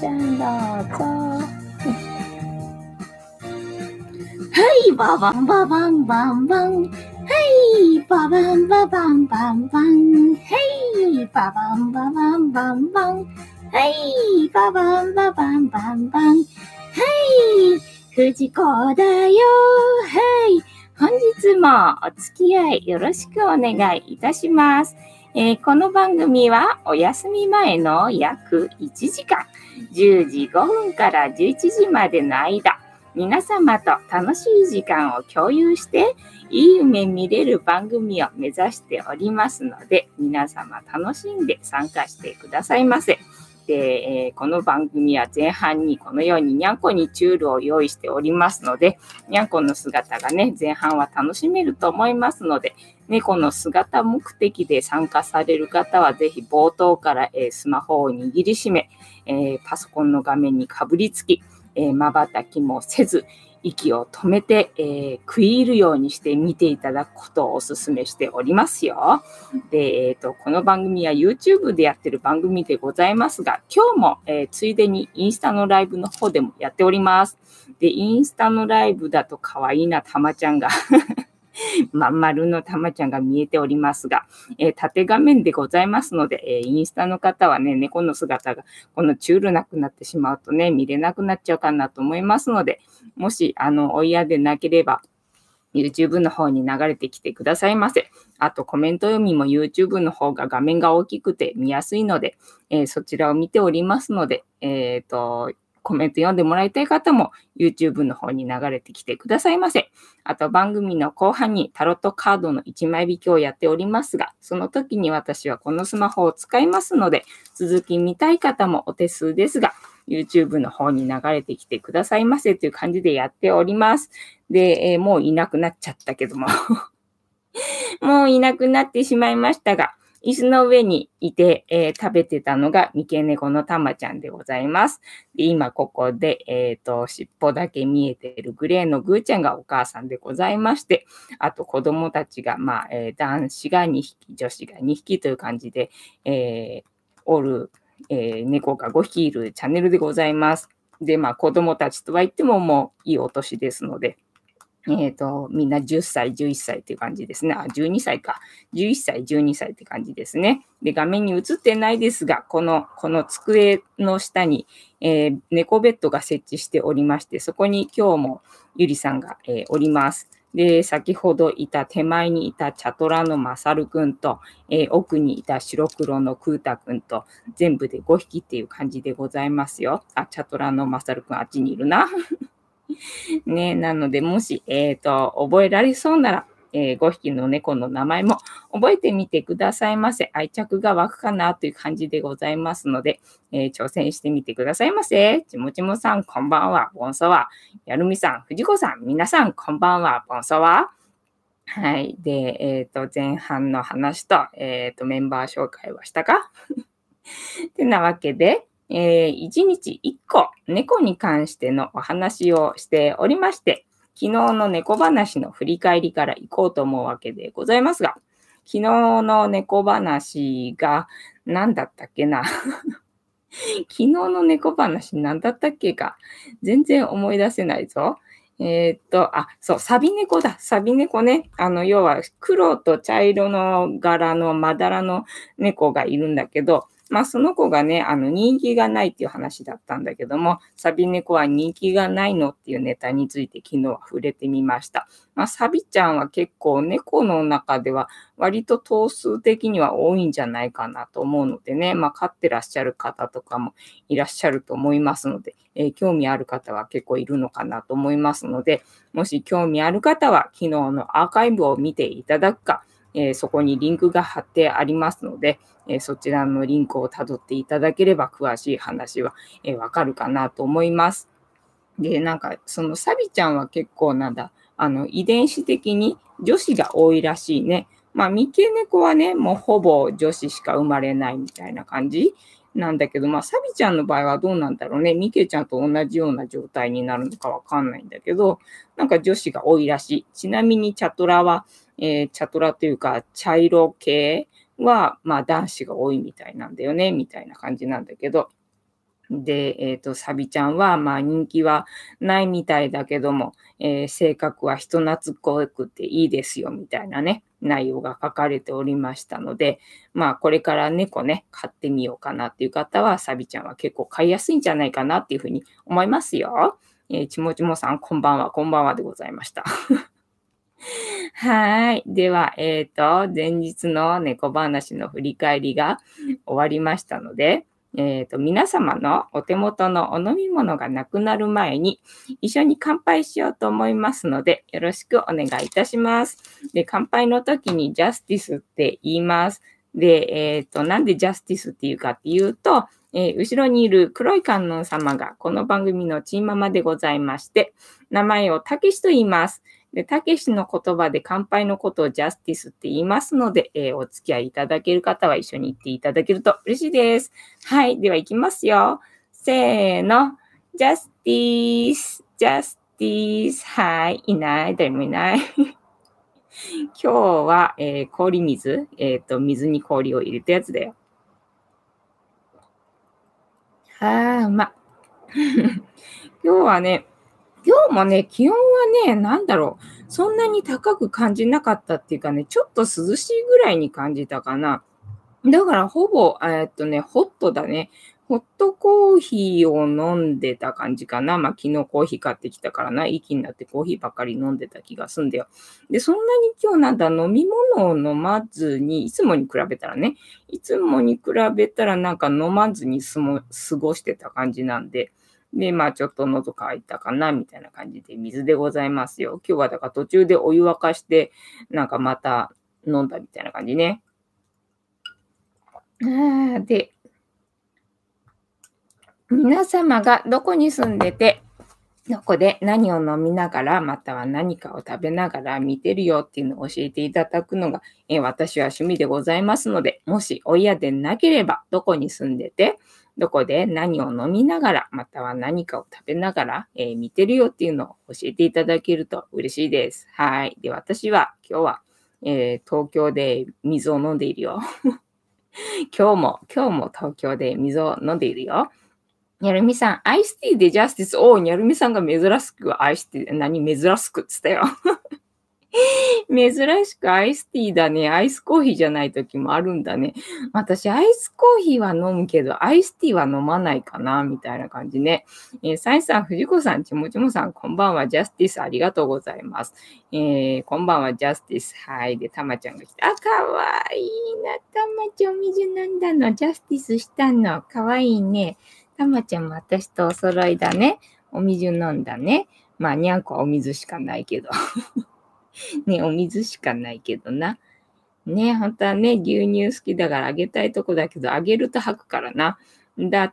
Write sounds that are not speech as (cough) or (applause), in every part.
ちゃんどうぞ。はい、ババンババンバンバン。はい、ババンババンバンバン。はい、ババンババンバンバン。はい、ババンババンバンバン。はい、藤子だよ。はい、本日もお付き合いよろしくお願いいたします。えーこの番組はお休み前の約1時間、10時5分から11時までの間、皆様と楽しい時間を共有して、いい夢見れる番組を目指しておりますので、皆様楽しんで参加してくださいませ。で、えーこの番組は前半にこのようににゃんこにチュールを用意しておりますので、にゃんこの姿がね、前半は楽しめると思いますので、猫の姿目的で参加される方は、ぜひ冒頭から、スマホを握りしめ、パソコンの画面にかぶりつき、まばたきもせず、息を止めて、えー食い入るようにして見ていただくことをお勧めしておりますよ。で、えーと、この番組は YouTube でやってる番組でございますが、今日も、えーついでにインスタのライブの方でもやっております。で、インスタのライブだと可愛いな、たまちゃんが。(laughs) まん丸のたまちゃんが見えておりますが、えー縦画面でございますので、えーインスタの方はね、猫の姿がこのチュールなくなってしまうとね、見れなくなっちゃうかなと思いますので、もし、あの、お嫌でなければ、YouTube の方に流れてきてくださいませ。あと、コメント読みも YouTube の方が画面が大きくて見やすいので、えーそちらを見ておりますので、えっ、と、コメント読んでもらいたい方も YouTube の方に流れてきてくださいませ。あと番組の後半にタロットカードの1枚引きをやっておりますが、その時に私はこのスマホを使いますので、続き見たい方もお手数ですが、YouTube の方に流れてきてくださいませという感じでやっております。で、えーもういなくなっちゃったけども、(laughs) もういなくなってしまいましたが、椅子の上にいて、えー食べてたのが三毛猫のたまちゃんでございます。で今ここで、えっ、と、尻尾だけ見えているグレーのグーちゃんがお母さんでございまして、あと子供たちが、まあ、えー男子が2匹、女子が2匹という感じで、えおる、え猫が5匹いるチャンネルでございます。で、まあ、子供たちとは言ってももういいお年ですので、えっ、と、みんな10歳、11歳っていう感じですね。あ、12歳か。11歳、12歳って感じですね。で、画面に映ってないですが、この、この机の下に、えー猫ベッドが設置しておりまして、そこに今日もゆりさんが、えーおります。で、先ほどいた手前にいたチャトラのマサルくんと、えー奥にいた白黒のクータくんと、全部で5匹っていう感じでございますよ。あ、チャトラのマサルくんあっちにいるな。(laughs) ね、なので、もし、えっ、と、覚えられそうなら、え5匹の猫の名前も覚えてみてくださいませ。愛着が湧くかなという感じでございますので、えー挑戦してみてくださいませ。ちもちもさん、こんばんは。ボンソワ。やるみさん、藤子さん、皆さん、こんばんは。ボンソワ。はい。で、えっ、と、前半の話と、えっ、と、メンバー紹介はしたか？(laughs) ってなわけで、えー1日1個猫に関してのお話をしておりまして、昨日の猫話の振り返りから行こうと思うわけでございますが、昨日の猫話が何だったっけな？(laughs) 昨日の猫話何だったっけか全然思い出せないぞ。えーっと、あ、そう、サビ猫だ。サビ猫ね。あの、要は黒と茶色の柄のまだらの猫がいるんだけど、まあ、その子がね、あの、人気がないっていう話だったんだけども、サビ猫は人気がないのっていうネタについて昨日は触れてみました。まあ、サビちゃんは結構猫の中では割と頭数的には多いんじゃないかなと思うのでね、まあ、飼ってらっしゃる方とかもいらっしゃると思いますので、えー興味ある方は結構いるのかなと思いますので、もし興味ある方は昨日のアーカイブを見ていただくか、えーそこにリンクが貼ってありますので、えーそちらのリンクをたどっていただければ詳しい話は、えーわかるかなと思います。で、なんか、そのサビちゃんは結構なんだ、あの、遺伝子的に女子が多いらしいね。まあ、三毛猫はね、もうほぼ女子しか生まれないみたいな感じなんだけど、まあ、サビちゃんの場合はどうなんだろうね。ミケちゃんと同じような状態になるのかわかんないんだけど、なんか女子が多いらしい。ちなみにチャトラは、えーチャトラというか茶色系は、まあ男子が多いみたいなんだよね、みたいな感じなんだけど、で、えっ、と、サビちゃんは、まあ人気はないみたいだけども、えー、性格は人懐っこくていいですよ、みたいなね、内容が書かれておりましたので、まあこれから猫ね、飼ってみようかなっていう方は、サビちゃんは結構飼いやすいんじゃないかなっていうふうに思いますよ。えー、ちもちもさん、こんばんは、こんばんはでございました。はい。では、えっ、ー、と、前日の猫話の振り返りが終わりましたので、えっ、ー、と、皆様のお手元のお飲み物がなくなる前に、一緒に乾杯しようと思いますので、よろしくお願いいたします。で、乾杯の時にジャスティスって言います。で、えっ、ー、と、なんでジャスティスっていうかっていうと、えー、後ろにいる黒い観音様がこの番組のチーママでございまして、名前をたけしと言います。で、たけしの言葉で乾杯のことをジャスティスって言いますので、えー、お付き合いいただける方は一緒に言っていただけると嬉しいです。はい。では行きますよ。せーの。ジャスティス、ジャスティス。はい。いない。誰もいない。(laughs) 今日は、えー、氷水。えっ、ー、と、水に氷を入れたやつだよ。ああ、うま。(laughs) 今日はね、今日もね、気温はね、なんだろう、そんなに高く感じなかったっていうかね、ちょっと涼しいぐらいに感じたかな。だからほぼ、え、っとね、ホットだね。ホットコーヒーを飲んでた感じかな。まあ、昨日コーヒー買ってきたからな。息になってコーヒーばっかり飲んでた気がすんだよ。で、そんなに今日なんだ、飲み物を飲まずに、いつもに比べたらね、いつもに比べたらなんか飲まずに過ごしてた感じなんで、で、まあちょっと喉乾いたかな、みたいな感じで水でございますよ。今日はだから途中でお湯沸かして、なんかまた飲んだみたいな感じね。で、皆様がどこに住んでて、どこで何を飲みながら、または何かを食べながら見てるよっていうのを教えていただくのが、え私は趣味でございますので、もしお嫌でなければ、どこに住んでて、どこで何を飲みながら、または何かを食べながら、えー、見てるよっていうのを教えていただけると嬉しいです。はい。で、私は今日は、えー、東京で水を飲んでいるよ。(laughs) 今日も、今日も東京で水を飲んでいるよ。にゃるみさん、アイスティーでジャスティス。おー、にゃるみさんが珍しくアイスティー、何珍しくっつったよ。珍しくアイスティーだね。アイスコーヒーじゃない時もあるんだね。私、アイスコーヒーは飲むけど、アイスティーは飲まないかな、みたいな感じね。えー、サイさん、藤子さん、ちもちもさん、こんばんは。ジャスティス、ありがとうございます。えー、こんばんは、ジャスティス。はい。で、たまちゃんが来た。あ、かわいいな。たまちゃん、お水飲んだの。ジャスティスしたの。かわいいね。たまちゃんも私とお揃いだね。お水飲んだね。まあ、にゃんこはお水しかないけど。(laughs) ね、お水しかないけどな。ね、本当はね、牛乳好きだからあげたいとこだけど、あげると吐くからな。だ、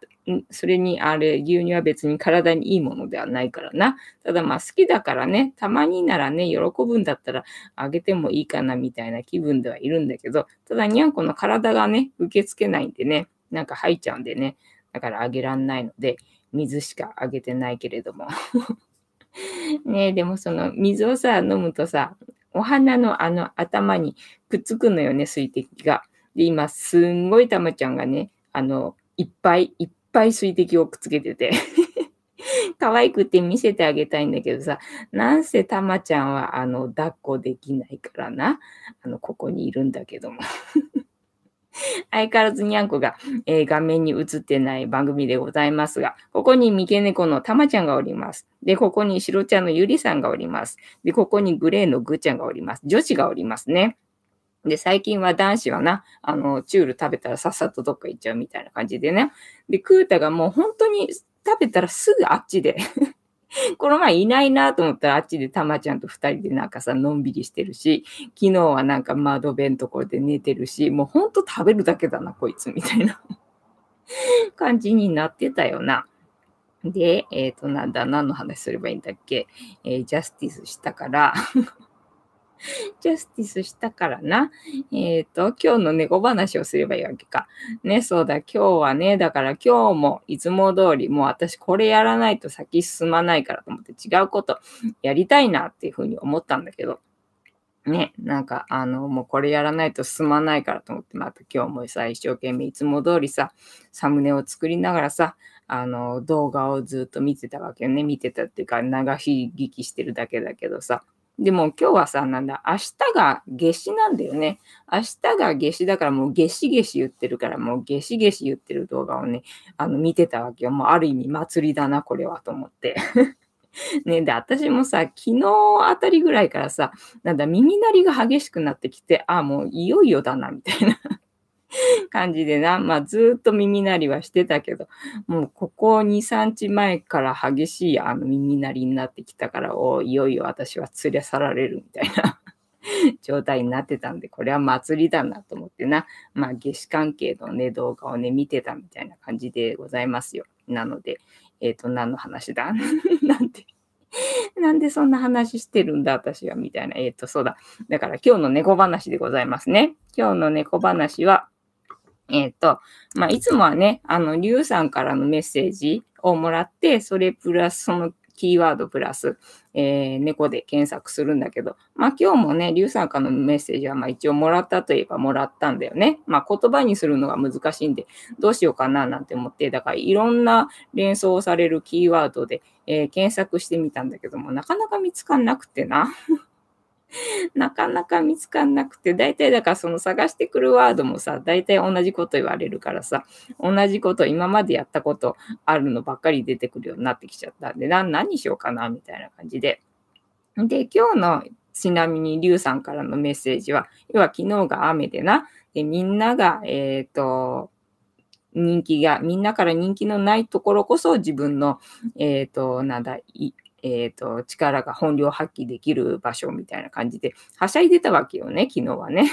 それに、あれ、牛乳は別に体にいいものではないからな。ただまあ好きだからね、たまにならね、喜ぶんだったらあげてもいいかなみたいな気分ではいるんだけど、ただにゃんこの体がね、受け付けないんでね、なんか吐いちゃうんでね、だからあげらんないので、水しかあげてないけれども。(laughs) ねでもその水をさ、飲むとさ、お花のあの頭にくっつくのよね、水滴が。で、今、すんごいたまちゃんがね、あの、いっぱいいっぱい水滴をくっつけてて (laughs) 可愛くて見せてあげたいんだけどさ、なんせたまちゃんは、あの、抱っこできないからな。あの、ここにいるんだけども (laughs) 相変わらずにゃんこが、えー、画面に映ってない番組でございますが、ここに三毛猫のたまちゃんがおります。で、ここに白茶のゆりさんがおります。で、ここにグレーのぐーちゃんがおります。女子がおりますね。で、最近は男子はな、あの、チュール食べたらさっさとどっか行っちゃうみたいな感じでね。で、クータがもう本当に食べたらすぐあっちで (laughs) この前いないなと思ったらあっちでたまちゃんと2人でなんかさ、のんびりしてるし、昨日はなんか窓辺のところで寝てるし、もうほんと食べるだけだな、こいつ、みたいな (laughs) 感じになってたよな。で、えっ、ー、と、なんだ、何の話すればいいんだっけ、えー、ジャスティスしたから (laughs) (laughs) ジャスティスしたからな。えっ、ー、と、今日の猫話をすればいいわけか。ね、そうだ、今日はね、だから今日もいつも通り、もう私これやらないと先進まないからと思って違うことやりたいなっていうふうに思ったんだけど、ね、なんか、あの、もうこれやらないと進まないからと思って、また今日もさ、一生懸命いつも通りさ、サムネを作りながらさ、あの、動画をずっと見てたわけよね。見てたっていうか、流し聞きしてるだけだけどさ。でも今日はさ、なんだ、明日が夏至なんだよね。明日が夏至だからもう夏至夏至言ってるから、もう夏至夏至言ってる動画をね、あの見てたわけよ。もうある意味祭りだな、これはと思って。(laughs) ね、で、私もさ、昨日あたりぐらいからさ、なんだ、耳鳴りが激しくなってきて、あ、もういよいよだな、みたいな (laughs) 感じでな、まあずっと耳鳴りはしてたけど、もうここ2、3日前から激しいあの耳鳴りになってきたから、おいよいよ私は連れ去られるみたいな (laughs) 状態になってたんで、これは祭りだなと思ってな、まあ夏至関係のね、動画をね、見てたみたいな感じでございますよ。なので、えっ、ー、と、何の話だ？(laughs) なんてなんでそんな話してるんだ、私は、みたいな。えっ、ー、と、そうだ。だから今日の猫話でございますね。今日の猫話は、えっ、ー、と、まあ、いつもはね、あの、リュウさんからのメッセージをもらって、それプラス、そのキーワードプラス、えー、猫で検索するんだけど、まあ今日もね、リュウさんからのメッセージはまあ一応もらったといえばもらったんだよね。まあ言葉にするのが難しいんで、どうしようかななんて思って、だからいろんな連想されるキーワードで、えー、検索してみたんだけども、なかなか見つかんなくてな。(laughs) なかなか見つかんなくて、大体だからその探してくるワードもさ、大体同じこと言われるからさ、同じこと今までやったことあるのばっかり出てくるようになってきちゃったんで、な何しようかなみたいな感じで。で、今日のちなみにリュウさんからのメッセージは、要は昨日が雨でな、でみんなが、えっ、ー、と、人気が、みんなから人気のないところこそ自分の、えっ、ー、と、なんだ、えっ、ー、と、力が本領発揮できる場所みたいな感じで、はしゃいでたわけよね、昨日はね。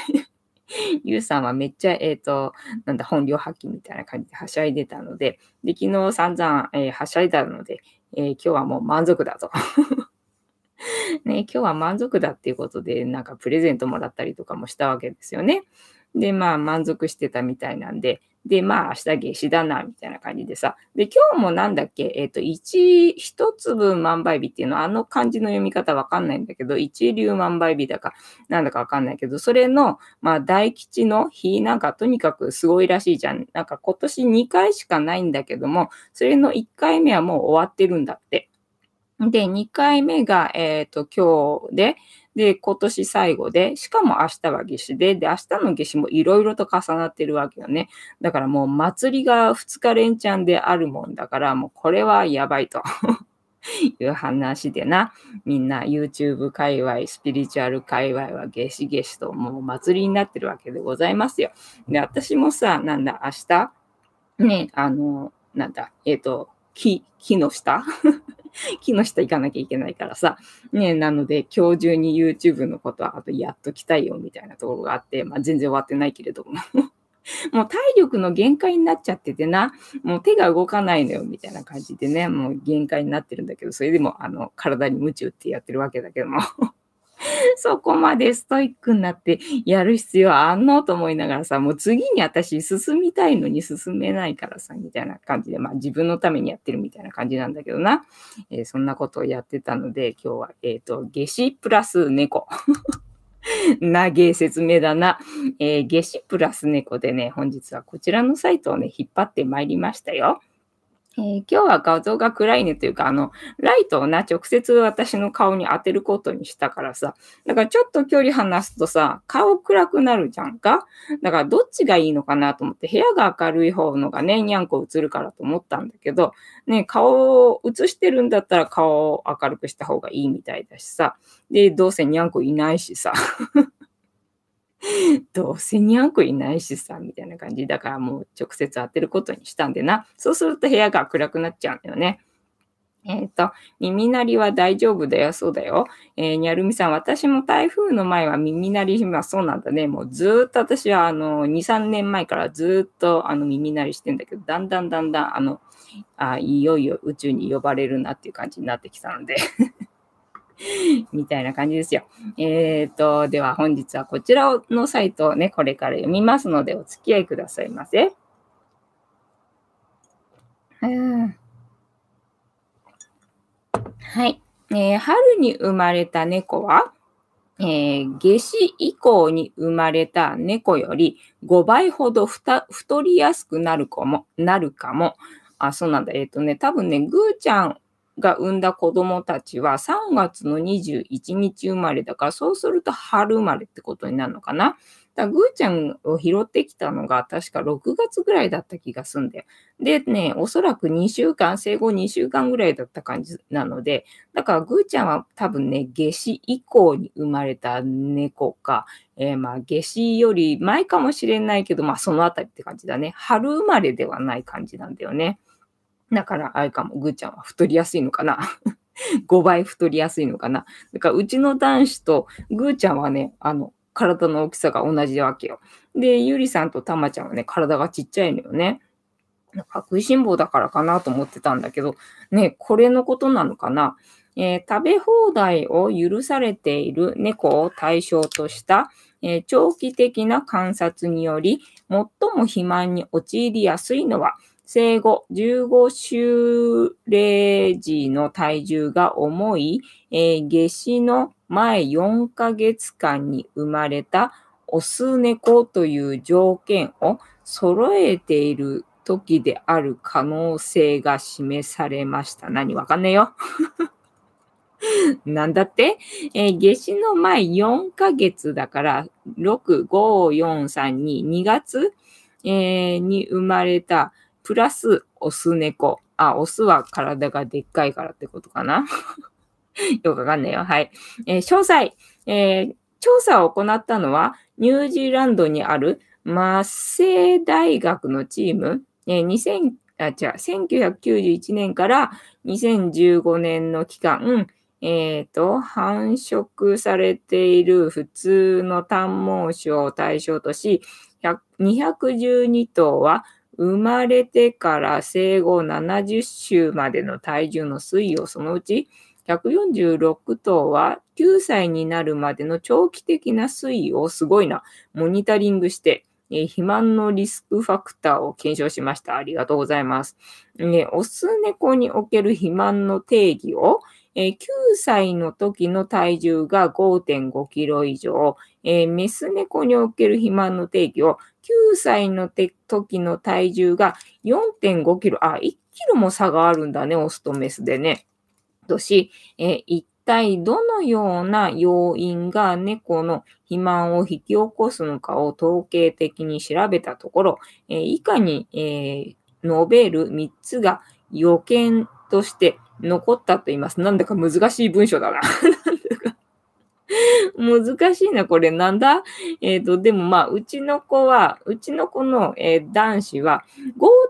(laughs) ゆうさんはめっちゃ、えっ、ー、と、なんだ、本領発揮みたいな感じではしゃいでたので、で、昨日散々、えー、はしゃいだので、えー、今日はもう満足だと。(laughs) ね、今日は満足だっていうことで、なんかプレゼントもらったりとかもしたわけですよね。で、まあ満足してたみたいなんで、で、まあ、明日夏至だな、みたいな感じでさ。で、今日もなんだっけ、えっ、ー、と、一、一粒万倍日っていうのは、あの漢字の読み方わかんないんだけど、一流万倍日だか、なんだかわかんないけど、それの、まあ、大吉の日、なんかとにかくすごいらしいじゃん。なんか今年2回しかないんだけども、それの1回目はもう終わってるんだって。で、2回目が、えっ、ー、と、今日で、で、今年最後で、しかも明日は夏至で、で、明日の夏至もいろいろと重なってるわけよね。だからもう祭りが2日連チャンであるもんだから、もうこれはやばいと。(laughs) いう話でな、みんな YouTube 界隈、スピリチュアル界隈は夏至夏至ともう祭りになってるわけでございますよ。で、私もさ、なんだ、明日、ね、あの、なんだ、えっ、ー、と、木、木の下？(laughs) 木の下行かなきゃいけないからさ。ね、なので、今日中に YouTube のことはあとやっときたいよみたいなところがあって、まあ全然終わってないけれども。(laughs) もう体力の限界になっちゃっててな、もう手が動かないのよみたいな感じでね、もう限界になってるんだけど、それでもあの体に鞭打ってやってるわけだけども。(laughs) (laughs) そこまでストイックになってやる必要あんの？と思いながらさ、もう次に私進みたいのに進めないからさ、みたいな感じで、まあ自分のためにやってるみたいな感じなんだけどな。えー、そんなことをやってたので、今日は、えっ、ー、と、夏至プラス猫。(laughs) なげ説明だな。えー、夏至プラス猫でね、本日はこちらのサイトをね、引っ張ってまいりましたよ。えー、今日は画像が暗いねというか、あの、ライトをな、直接私の顔に当てることにしたからさ、だからちょっと距離離すとさ、顔暗くなるじゃんか。だからどっちがいいのかなと思って、部屋が明るい方のがね、にゃんこ映るからと思ったんだけど、ね、顔を映してるんだったら顔を明るくした方がいいみたいだしさ、で、どうせにゃんこいないしさ、(laughs) どうせにゃんこいないしさ、みたいな感じ。だからもう直接当てることにしたんでな。そうすると部屋が暗くなっちゃうんだよね。えっ、ー、と、耳鳴りは大丈夫だよ、そうだよ。えー、にゃるみさん、私も台風の前は耳鳴り、まそうなんだね。もうずっと私はあの、2、3年前からずっとあの耳鳴りしてんだけど、だんだんだんだんあの、あいよいよ宇宙に呼ばれるなっていう感じになってきたので (laughs) みたいな感じですよ。えっ、と、では本日はこちらのサイトをね、これから読みますのでお付き合いくださいませ。はい、えー、春に生まれた猫は、えー、夏至以降に生まれた猫より5倍ほど太りやすくなるかも、なるかも。あ、そうなんだ。えっ、とね、多分ね、ぐーちゃんが産んだ子供たちは3月の21日生まれだから、そうすると春生まれってことになるのかな。だぐーちゃんを拾ってきたのが確か6月ぐらいだった気がすんだよ。でね、おそらく2週間、生後2週間ぐらいだった感じなので、だからぐーちゃんは多分ね、夏至以降に生まれた猫か、えー、まあ夏至より前かもしれないけど、まあそのあたりって感じだね。春生まれではない感じなんだよね。だからあれかも、ぐーちゃんは太りやすいのかな。(laughs) 5倍太りやすいのかな。だからうちの男子とぐーちゃんはね、あの、体の大きさが同じわけよ。で、ゆりさんとたまちゃんはね、体がちっちゃいのよね。なんか食いしん坊だからかなと思ってたんだけど、ね、これのことなのかな。えー、食べ放題を許されている猫を対象とした、えー、長期的な観察により、最も肥満に陥りやすいのは、生後15週例時の体重が重い、えー、夏至の前4ヶ月間に生まれたオス猫という条件を揃えている時である可能性が示されました。何わかんねえよ。(laughs) なんだって、えー、夏至の前4ヶ月だから、6、5、4、3、2、2月、えー、に生まれた、プラスオス猫。あ、オスは体がでっかいからってことかな？(laughs) よくわかんないよ。はい。えー、詳細、えー、調査を行ったのは、ニュージーランドにあるマッセイ大学のチーム、えー、2000あ、違う、1991年から2015年の期間、えっ、ー、と、繁殖されている普通の短毛種を対象とし、212頭は生まれてから生後70週までの体重の推移をそのうち146頭は9歳になるまでの長期的な推移をすごいな、モニタリングして、えー、肥満のリスクファクターを検証しました。ありがとうございます。ね、オス猫における肥満の定義を、えー、9歳の時の体重が5.5キロ以上、えー、メス猫における肥満の定義を9歳の時の体重が4.5キロ、あ、1キロも差があるんだね、オスとメスでね。とし、えー、一体どのような要因が猫の肥満を引き起こすのかを統計的に調べたところ、えー、以下に、え、述べる3つが予見として残ったと言います。なんだか難しい文章だな。(laughs) (laughs) 難しいな、これ。なんだ？えっ、ー、と、でもまあ、うちの子は、うちの子の、えー、男子は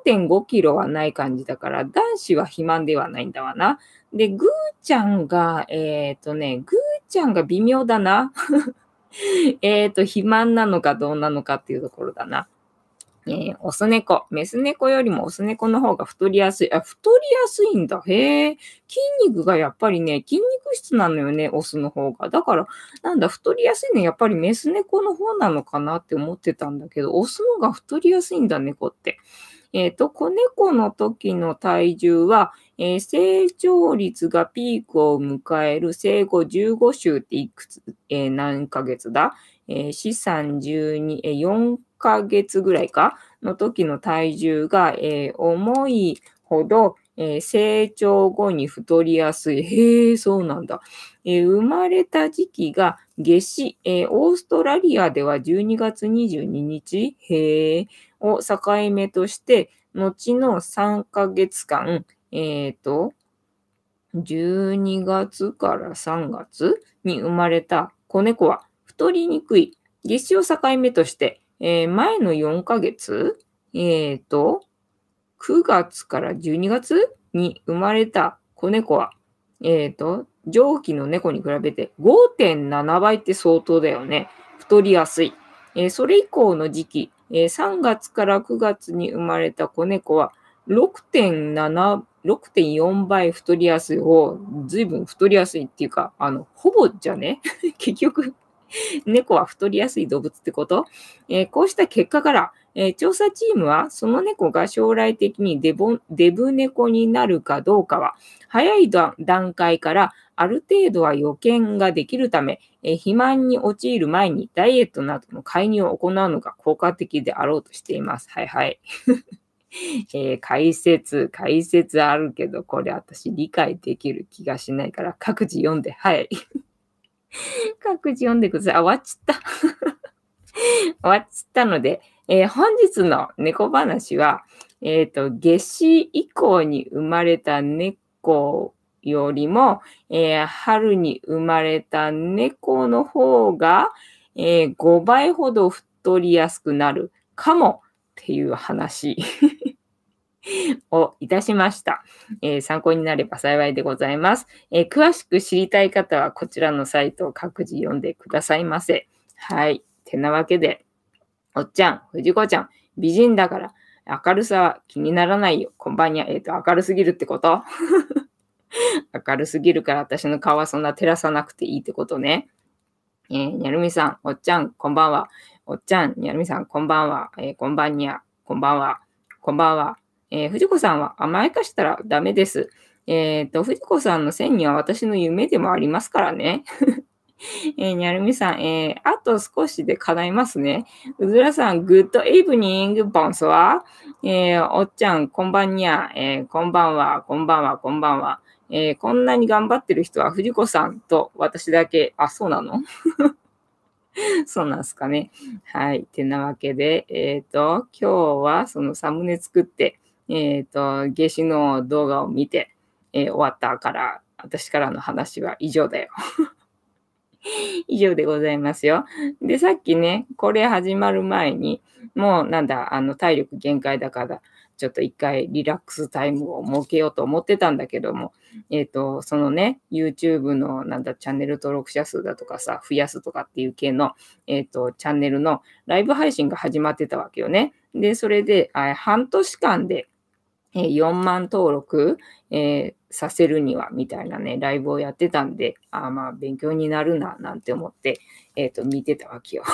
5.5キロはない感じだから、男子は肥満ではないんだわな。で、ぐーちゃんが、えっ、ー、とね、ぐーちゃんが微妙だな。(laughs) えっと、肥満なのかどうなのかっていうところだな。えー、オス猫。メス猫よりもオス猫の方が太りやすい。あ、太りやすいんだ。へえ。筋肉がやっぱりね、筋肉質なのよね、オスの方が。だから、なんだ、太りやすいのやっぱりメス猫の方なのかなって思ってたんだけど、オスのが太りやすいんだ、猫って。えっ、ー、と、子猫の時の体重は、えー、成長率がピークを迎える生後15週っていくつ、え、何ヶ月だ？えー、資産12、えー、4ヶ月ぐらいかの時の体重が、えー、重いほど、えー、成長後に太りやすい。へえ、そうなんだ。えー、生まれた時期が夏至、えー、オーストラリアでは12月22日へえを境目として、後の3ヶ月間、えっ、と、12月から3月に生まれた子猫は太りにくい。月至を境目として、えー、前の4ヶ月、えっ、ー、と、9月から12月に生まれた子猫は、えっ、ー、と、上記の猫に比べて5.7倍って相当だよね。太りやすい。えそれ以降の時期、え3月から9月に生まれた子猫は6.7 6.4倍太りやすい方、ずいぶん太りやすいっていうか、あの、ほぼじゃね？(laughs) 結局 (laughs) 猫は太りやすい動物ってこと、えー、こうした結果から、えー、調査チームはその猫が将来的にデボデブ猫になるかどうかは早い段階からある程度は予見ができるため、えー、肥満に陥る前にダイエットなどの介入を行うのが効果的であろうとしています。はいはい。(laughs) えー解説、解説あるけど、これ私理解できる気がしないから、各自読んで、はい。(laughs) 各自読んでください。あ、終わっちゃった。(laughs) 終わっちゃったので、えー本日の猫話は、えっ、と、夏至以降に生まれた猫よりも、えー春に生まれた猫の方が、えー5倍ほど太りやすくなるかもっていう話 (laughs) をいたしました、えー参考になれば幸いでございます、えー詳しく知りたい方はこちらのサイトを各自読んでくださいませ。はい。てなわけで、おっちゃん、藤子ちゃん、美人だから明るさは気にならないよ。こんばんにゃ。えっ、と、明るすぎるってこと？(laughs) 明るすぎるから私の顔はそんな照らさなくていいってことね。えーにゃるみさん、おっちゃん、こんばんは。おっちゃん、にゃるみさん、こんばんは。えーこんばんにゃ。こんばんは。こんばんは。えー藤子さんは甘やかしたらダメです。えっ、と、藤子さんの線には私の夢でもありますからね。(laughs) えーにゃるみさん、えーあと少しで叶いますね。うずらさん、グッドイブニング、ボンソワ。えーおっちゃん、こんばんにゃ。えーこんばんは、こんばんは、こんばんは。えーこんなに頑張ってる人は藤子さんと私だけ。あ、そうなの？(laughs) そうなんすかね。はい。てなわけで、えっ、と、今日はそのサムネ作って、えっ、と、夏至の動画を見て、えー終わったから、私からの話は以上だよ。(laughs) 以上でございますよ。で、さっきね、これ始まる前に、もうなんだ、あの、体力限界だから、ちょっと一回リラックスタイムを設けようと思ってたんだけども、えっ、と、そのね、YouTube のなんだ、チャンネル登録者数だとかさ、増やすとかっていう系の、えっ、と、チャンネルのライブ配信が始まってたわけよね。で、それで、あ半年間で、え4万登録、えーさせるには、みたいなね、ライブをやってたんで、あまあ、勉強になるな、なんて思って、えっ、と、見てたわけよ。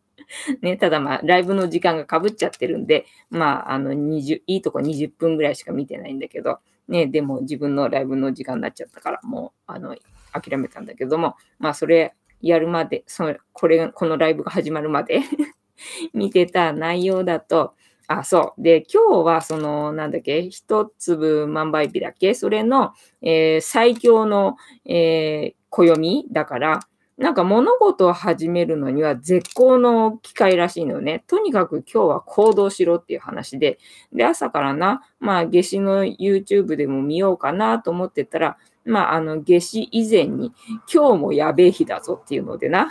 (laughs) ね、ただまあ、ライブの時間がかぶっちゃってるんで、まあ、あの、20、いいとこ20分ぐらいしか見てないんだけど、ね、でも自分のライブの時間になっちゃったから、もう、あの、諦めたんだけども、まあ、それやるまで、その、これ、このライブが始まるまで (laughs) 見てた内容だと、あ、そう。で、今日は、その、なんだっけ、一粒万倍日だっけ？それの、えー最強の、えー暦だから、なんか物事を始めるのには絶好の機会らしいのよね。とにかく今日は行動しろっていう話で、で、朝からな、まあ、夏至の YouTube でも見ようかなと思ってたら、まあ、あの、夏至以前に、今日もやべえ日だぞっていうのでな。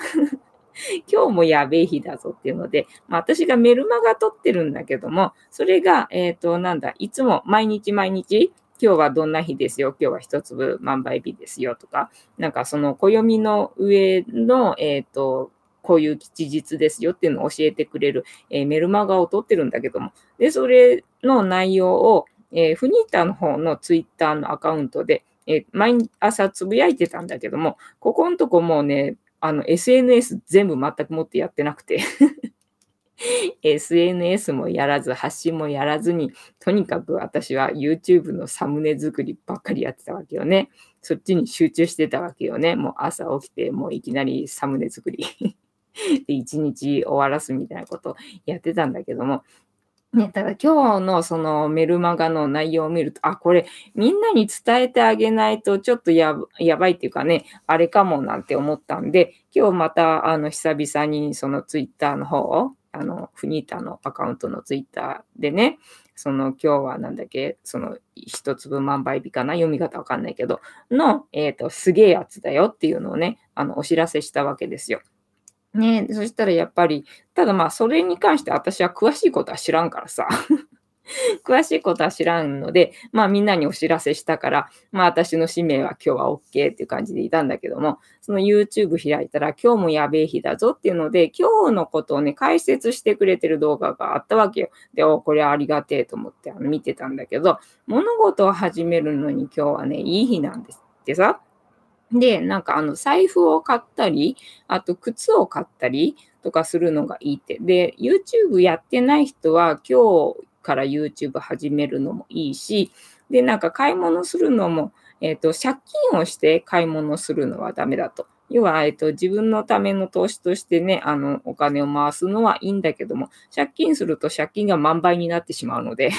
(laughs) 今日もやべえ日だぞっていうので、まあ、私がメルマガ撮ってるんだけども、それが、えっ、と、なんだ、いつも毎日毎日、今日はどんな日ですよ、今日は一粒万倍日ですよとか、なんかその暦の上の、えっ、と、こういう吉日ですよっていうのを教えてくれる、えーメルマガを撮ってるんだけども、で、それの内容を、えーフニータの方のツイッターのアカウントで、えー毎朝つぶやいてたんだけども、ここのとこもうね、あの SNS 全部全くもってやってなくて (laughs) SNS もやらず、発信もやらずに、とにかく私は YouTube のサムネ作りばっかりやってたわけよね。そっちに集中してたわけよね。もう朝起きて、もういきなりサムネ作り。(laughs) で、一日終わらすみたいなことやってたんだけども、ね、ただ今日のそのメルマガの内容を見ると、あ、これみんなに伝えてあげないとちょっとやばいっていうかね、あれかもなんて思ったんで、今日またあの久々にそのツイッターの方を、あのフニータのアカウントのツイッターでね、その今日はなんだっけ、その一粒万倍日かな、読み方わかんないけど、の、えっ、と、すげえやつだよっていうのをね、あのお知らせしたわけですよ。ねそしたらやっぱり、ただまあそれに関して私は詳しいことは知らんからさ。(laughs) 詳しいことは知らんので、まあみんなにお知らせしたから、まあ私の使命は今日は OK っていう感じでいたんだけども、その YouTube 開いたら今日もやべえ日だぞっていうので、今日のことをね、解説してくれてる動画があったわけよ。で、お、これありがてえと思ってあの見てたんだけど、物事を始めるのに今日はね、いい日なんですってさ。で、なんかあの財布を買ったり、あと靴を買ったりとかするのがいいって。で、YouTube やってない人は今日から YouTube 始めるのもいいし、で、なんか買い物するのも、えっ、と、借金をして買い物するのはダメだと。要は、えっと、自分のための投資としてね、あの、お金を回すのはいいんだけども、借金すると借金が満倍になってしまうので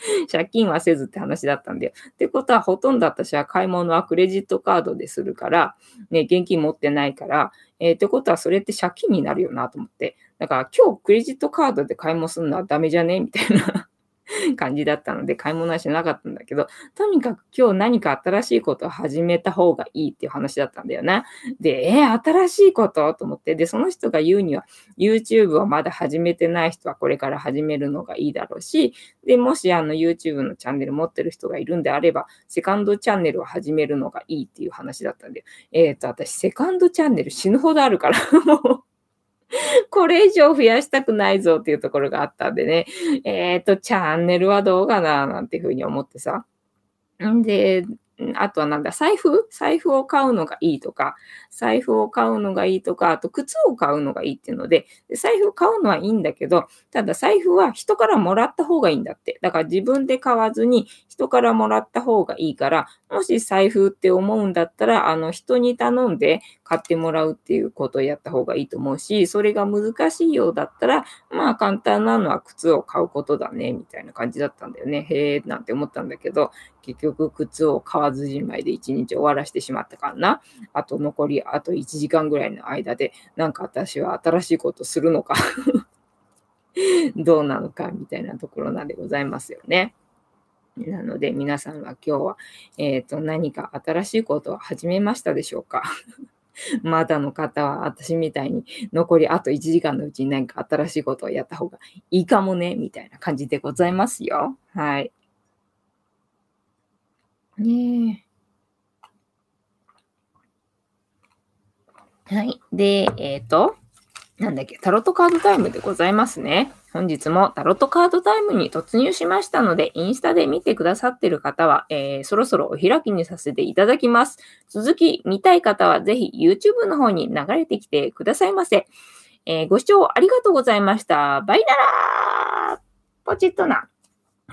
(laughs) 借金はせずって話だったんだよ。ってことは、ほとんど私は買い物はクレジットカードでするから、ね、現金持ってないから、えー、ってことは、それって借金になるよなと思って。だから、今日クレジットカードで買い物するのはダメじゃね？みたいな (laughs) 感じだったので、買い物はしなかったんだけど、とにかく今日何か新しいことを始めた方がいいっていう話だったんだよな。で、えー、新しいこと？と思って、で、その人が言うには、YouTube をまだ始めてない人はこれから始めるのがいいだろうし、で、もしあの YouTube のチャンネル持ってる人がいるんであれば、セカンドチャンネルを始めるのがいいっていう話だったんで、えっ、ー、と、私、セカンドチャンネル死ぬほどあるから、(laughs) もう。(laughs) これ以上増やしたくないぞっていうところがあったんでね、えっ、ー、と、チャンネルはどうかななんていうふうに思ってさ。んで、あとはなんだ、財布？財布を買うのがいいとか、財布を買うのがいいとか、あと靴を買うのがいいっていうので、財布を買うのはいいんだけど、ただ財布は人からもらった方がいいんだって。だから自分で買わずに人からもらった方がいいから、もし財布って思うんだったら、あの人に頼んで買ってもらうっていうことをやった方がいいと思うし、それが難しいようだったら、まあ簡単なのは靴を買うことだね、みたいな感じだったんだよね。へえ、なんて思ったんだけど、結局靴を買わずじまいで一日終わらしてしまったからな。あと残り、あと1時間ぐらいの間で、なんか私は新しいことするのか (laughs) どうなのかみたいなところなんでございますよね。なので皆さんは今日は、えーと、何か新しいことを始めましたでしょうか (laughs) まだの方は私みたいに残りあと1時間のうちに何か新しいことをやった方がいいかもね、みたいな感じでございますよ。はい。ねえ。はい。で、えっ、ー、と、なんだっけ、タロットカードタイムでございますね。本日もタロットカードタイムに突入しましたので、インスタで見てくださってる方は、えー、そろそろお開きにさせていただきます。続き見たい方は、ぜひ YouTube の方に流れてきてくださいませ。えー、ご視聴ありがとうございました。バイナラーポチッとな。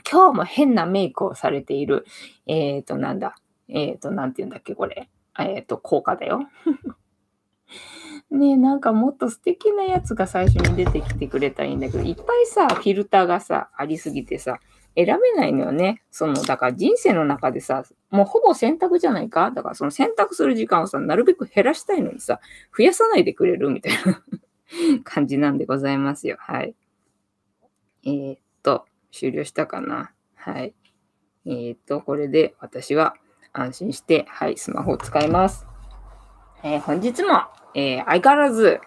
今日も変なメイクをされている、えっ、ー、と、なんだ、えっ、ー、と、なんて言うんだっけ、これ。えっ、ー、と、効果だよ。(laughs) ねえなんかもっと素敵なやつが最初に出てきてくれたらいいんだけど、いっぱいさ、フィルターがさ、ありすぎてさ、選べないのよね。その、だから人生の中でさ、もうほぼ選択じゃないか？だからその選択する時間をさ、なるべく減らしたいのにさ、増やさないでくれるみたいな (laughs) 感じなんでございますよ。はい。えー、っと、終了したかな。はい。えー、っと、これで私は安心して、はい、スマホを使います。えー、本日も、えー、相変わらず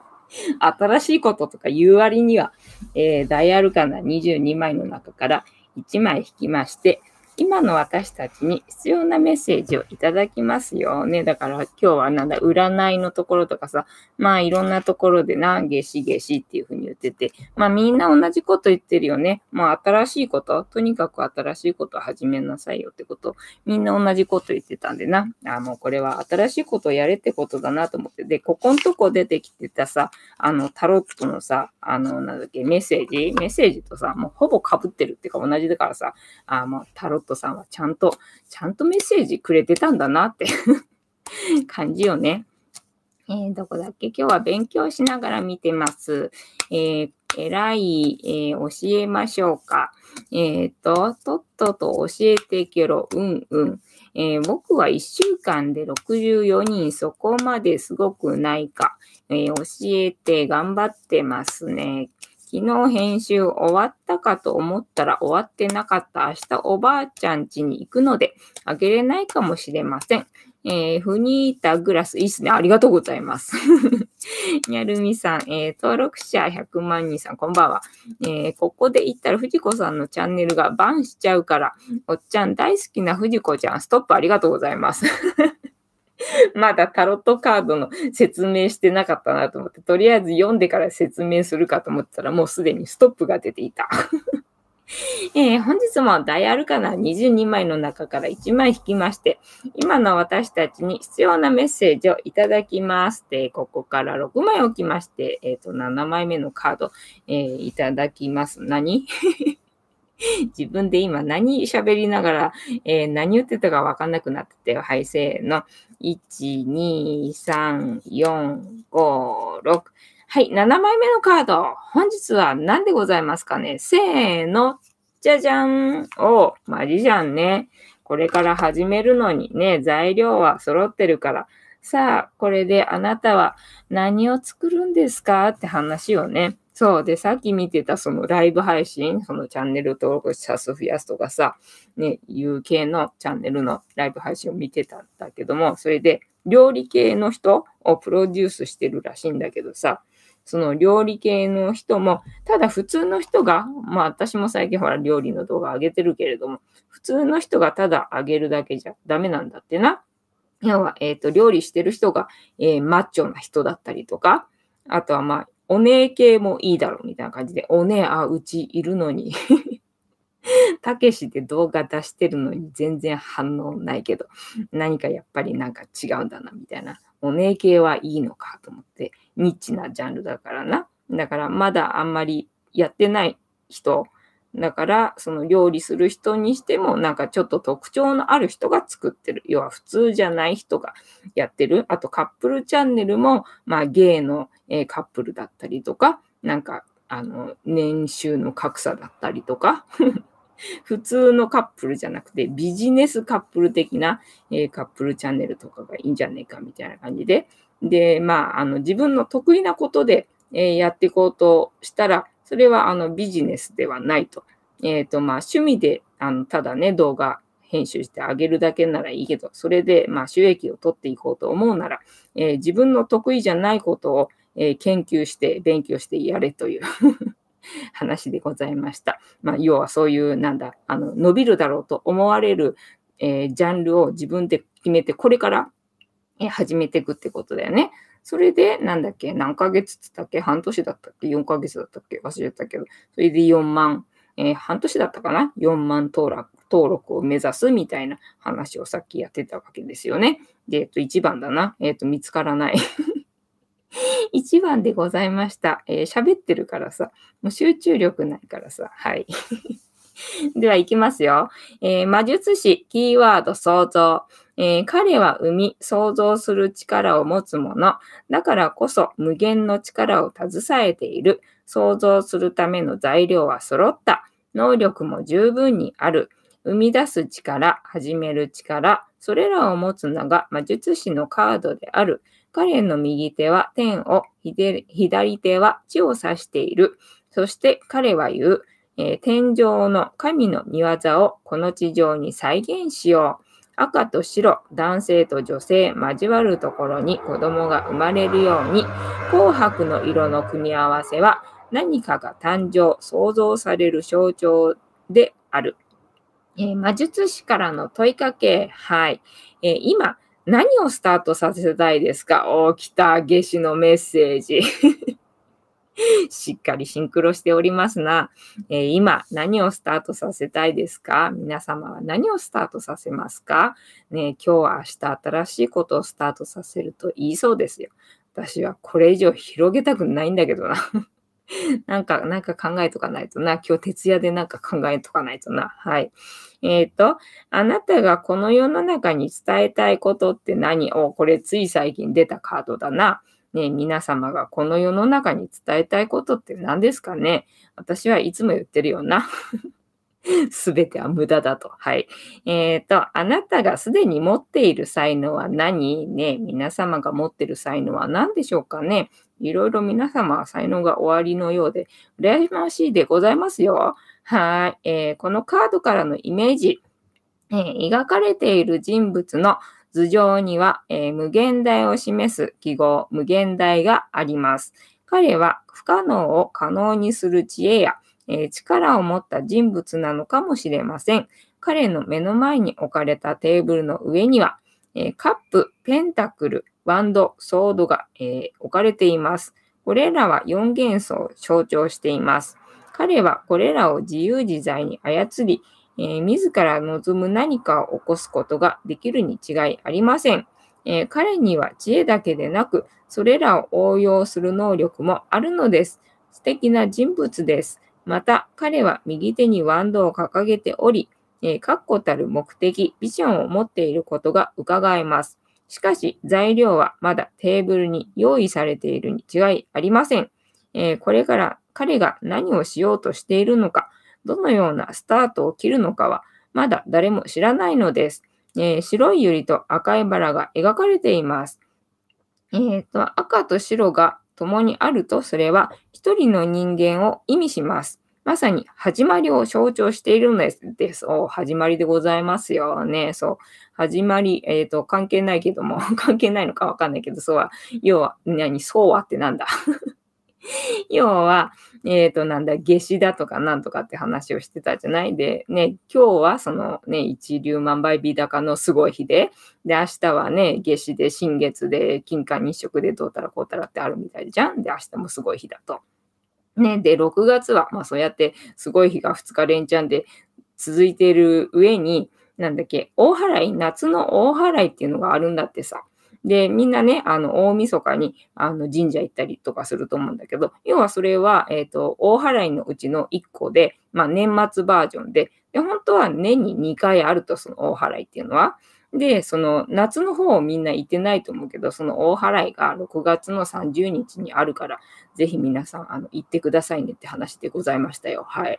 (laughs) 新しいこととか言う割には、えー、ダイアルカナ22枚の中から1枚引きまして、今の私たちに必要なメッセージをいただきますよね。だから今日はなんだ、占いのところとかさ、まあいろんなところでな、夏至夏至っていうふうに言ってて、まあみんな同じこと言ってるよね。まあ新しいこと、とにかく新しいことを始めなさいよってこと、みんな同じこと言ってたんでな。あもうこれは新しいことをやれってことだなと思って。で、ここのとこ出てきてたさ、あのタロットのさ、あの、なんだっけ、メッセージ？メッセージとさ、もうほぼ被ってるっていうか同じだからさ、あもうタロットトさんはちゃんと、ちゃんとメッセージくれてたんだなって (laughs) 感じよね。えー、どこだっけ？今日は勉強しながら見てます。えー、偉い、えー、教えましょうか。えっ、ー、と、とっとと教えてけろ、うんうん。えー、僕は1週間で64人、そこまですごくないか。え教えて頑張ってますね。昨日編集終わったかと思ったら終わってなかった。明日おばあちゃん家に行くので、あげれないかもしれません。えー、フニータグラス、いいっすね。ありがとうございます。(laughs) にゃるみさん、えー、登録者100万人さん、こんばんは。えー、ここで言ったら藤子さんのチャンネルがバンしちゃうから、おっちゃん大好きな藤子ちゃん、ストップありがとうございます。(laughs) まだタロットカードの説明してなかったなと思って、とりあえず読んでから説明するかと思ったら、もうすでにストップが出ていた。(laughs) えー、本日もダイアルカナ22枚の中から1枚引きまして、今の私たちに必要なメッセージをいただきます。で、ここから6枚置きまして、えっ、ー、と、7枚目のカード、えー、いただきます。何？(laughs) 自分で今何喋りながら、えー、何言ってたかわかんなくなってて、はい、せーの。1、2、3、4、5、6。はい、7枚目のカード。本日は何でございますかね？せーの。じゃじゃん。お、マジじゃんね。これから始めるのにね、材料は揃ってるから。さあ、これであなたは何を作るんですか？って話をね。そう。で、さっき見てたそのライブ配信、そのチャンネル登録者数増やすとかさ、ね、いう系のチャンネルのライブ配信を見てたんだけども、それで料理系の人をプロデュースしてるらしいんだけどさ、その料理系の人も、ただ普通の人が、まあ私も最近ほら料理の動画上げてるけれども、普通の人がただ上げるだけじゃダメなんだってな。要は、えっ、ー、と、料理してる人が、えー、マッチョな人だったりとか、あとはまあ、お姉系もいいだろうみたいな感じで、お姉、あ、うちいるのに (laughs) たけしで動画出してるのに全然反応ないけど、何かやっぱりなんか違うんだな、みたいな。お姉系はいいのかと思って、ニッチなジャンルだからな。だからまだあんまりやってない人、だから、その料理する人にしても、なんかちょっと特徴のある人が作ってる。要は普通じゃない人がやってる。あとカップルチャンネルも、まあゲイのえ、カップルだったりとか、なんか、あの、年収の格差だったりとか、(laughs) 普通のカップルじゃなくてビジネスカップル的な、え、カップルチャンネルとかがいいんじゃねえかみたいな感じで、で、まあ、あの自分の得意なことで、え、やっていこうとしたら、それはあのビジネスではないと。えっ、ー、と、まあ、趣味で、あのただね、動画編集してあげるだけならいいけど、それで、まあ、収益を取っていこうと思うなら、え自分の得意じゃないことを、えー、研究して勉強してやれという (laughs) 話でございました。まあ、要はそういう、なんだ、あの、伸びるだろうと思われる、え、ジャンルを自分で決めて、これから、始めていくってことだよね。それで、なんだっけ、何ヶ月って言ったっけ半年だったっけ ?4 ヶ月だったっけ忘れたけど、それで4万、えー、半年だったかな ?4 万登録登録を目指すみたいな話をさっきやってたわけですよね。で、えっと、1番だな。えっと、見つからない (laughs) 1番でございました。えー、喋ってるからさ、もう集中力ないからさ、はい。(laughs) では、いきますよ。えー、魔術師、キーワード、想像。えー、彼は生み、想像する力を持つもの。だからこそ、無限の力を携えている。想像するための材料は揃った。能力も十分にある。生み出す力、始める力、それらを持つのが魔術師のカードである。彼の右手は天を、左手は地を指している。そして彼は言う、えー、天上の神の見業をこの地上に再現しよう。赤と白、男性と女性交わるところに子供が生まれるように、紅白の色の組み合わせは何かが誕生、創造される象徴である。えー、魔術師からの問いかけ、はい。えー、今、何をスタートさせたいですか？お来た、夏至のメッセージ。(laughs) しっかりシンクロしておりますな。えー、今、何をスタートさせたいですか？皆様は何をスタートさせますか？ね今日は明日新しいことをスタートさせると言いそうですよ。私はこれ以上広げたくないんだけどな。(laughs) なんか、なんか考えとかないとな。今日徹夜でなんか考えとかないとな。はい。えっ、ー、と、あなたがこの世の中に伝えたいことって何？お、これつい最近出たカードだな。ね、皆様がこの世の中に伝えたいことって何ですかね？私はいつも言ってるよな。すべては無駄だと。はい。えっ、ー、と、あなたがすでに持っている才能は何？ね、皆様が持っている才能は何でしょうかね？いろいろ皆様は才能がおありのようで、羨ましいでございますよ。はい。えー、このカードからのイメージ、えー、描かれている人物の頭上には、えー、無限大を示す記号、無限大があります。彼は不可能を可能にする知恵や、え力を持った人物なのかもしれません。彼の目の前に置かれたテーブルの上には、えカップ、ペンタクル、ワンド、ソードが、え置かれています。これらは4元素を象徴しています。彼はこれらを自由自在に操り、えー、自ら望む何かを起こすことができるに違いありません。えー、彼には知恵だけでなく、それらを応用する能力もあるのです。素敵な人物です。また、彼は右手にワンドを掲げており、えー、確固たる目的、ビジョンを持っていることが伺えます。しかし、材料はまだテーブルに用意されているに違いありません。えー、これから彼が何をしようとしているのか、どのようなスタートを切るのかは、まだ誰も知らないのです。えー、白い百合と赤いバラが描かれています。えーと、赤と白が共にあると、それは一人の人間を意味します。まさに始まりを象徴しているのです。です。お始まりでございますよね。そう。始まり、えっ、ー、と、関係ないけども、(laughs) 関係ないのかわかんないけど、そうは、要は、何、そうはってなんだ (laughs) 要は、えっ、ー、と、なんだ、夏至だとかなんとかって話をしてたじゃない？で、ね、今日はそのね、一粒万倍日高のすごい日で、で、明日はね、夏至で新月で、金環日食でどうたらこうたらってあるみたいじゃん？で、明日もすごい日だと。ね、で、6月は、まあそうやってすごい日が2日連チャンで続いている上に、なんだっけ、大払い、夏の大払いっていうのがあるんだってさ。で、みんなね、あの、大晦日に、あの、神社行ったりとかすると思うんだけど、要はそれは、えっ、ー、と、大払いのうちの1個で、まあ、年末バージョンで、で、本当は年に2回あると、その大払いっていうのは。で、その夏の方をみんな行ってないと思うけど、その大払いが6月の30日にあるから、ぜひ皆さん、あの、行ってくださいねって話でございましたよ。はい。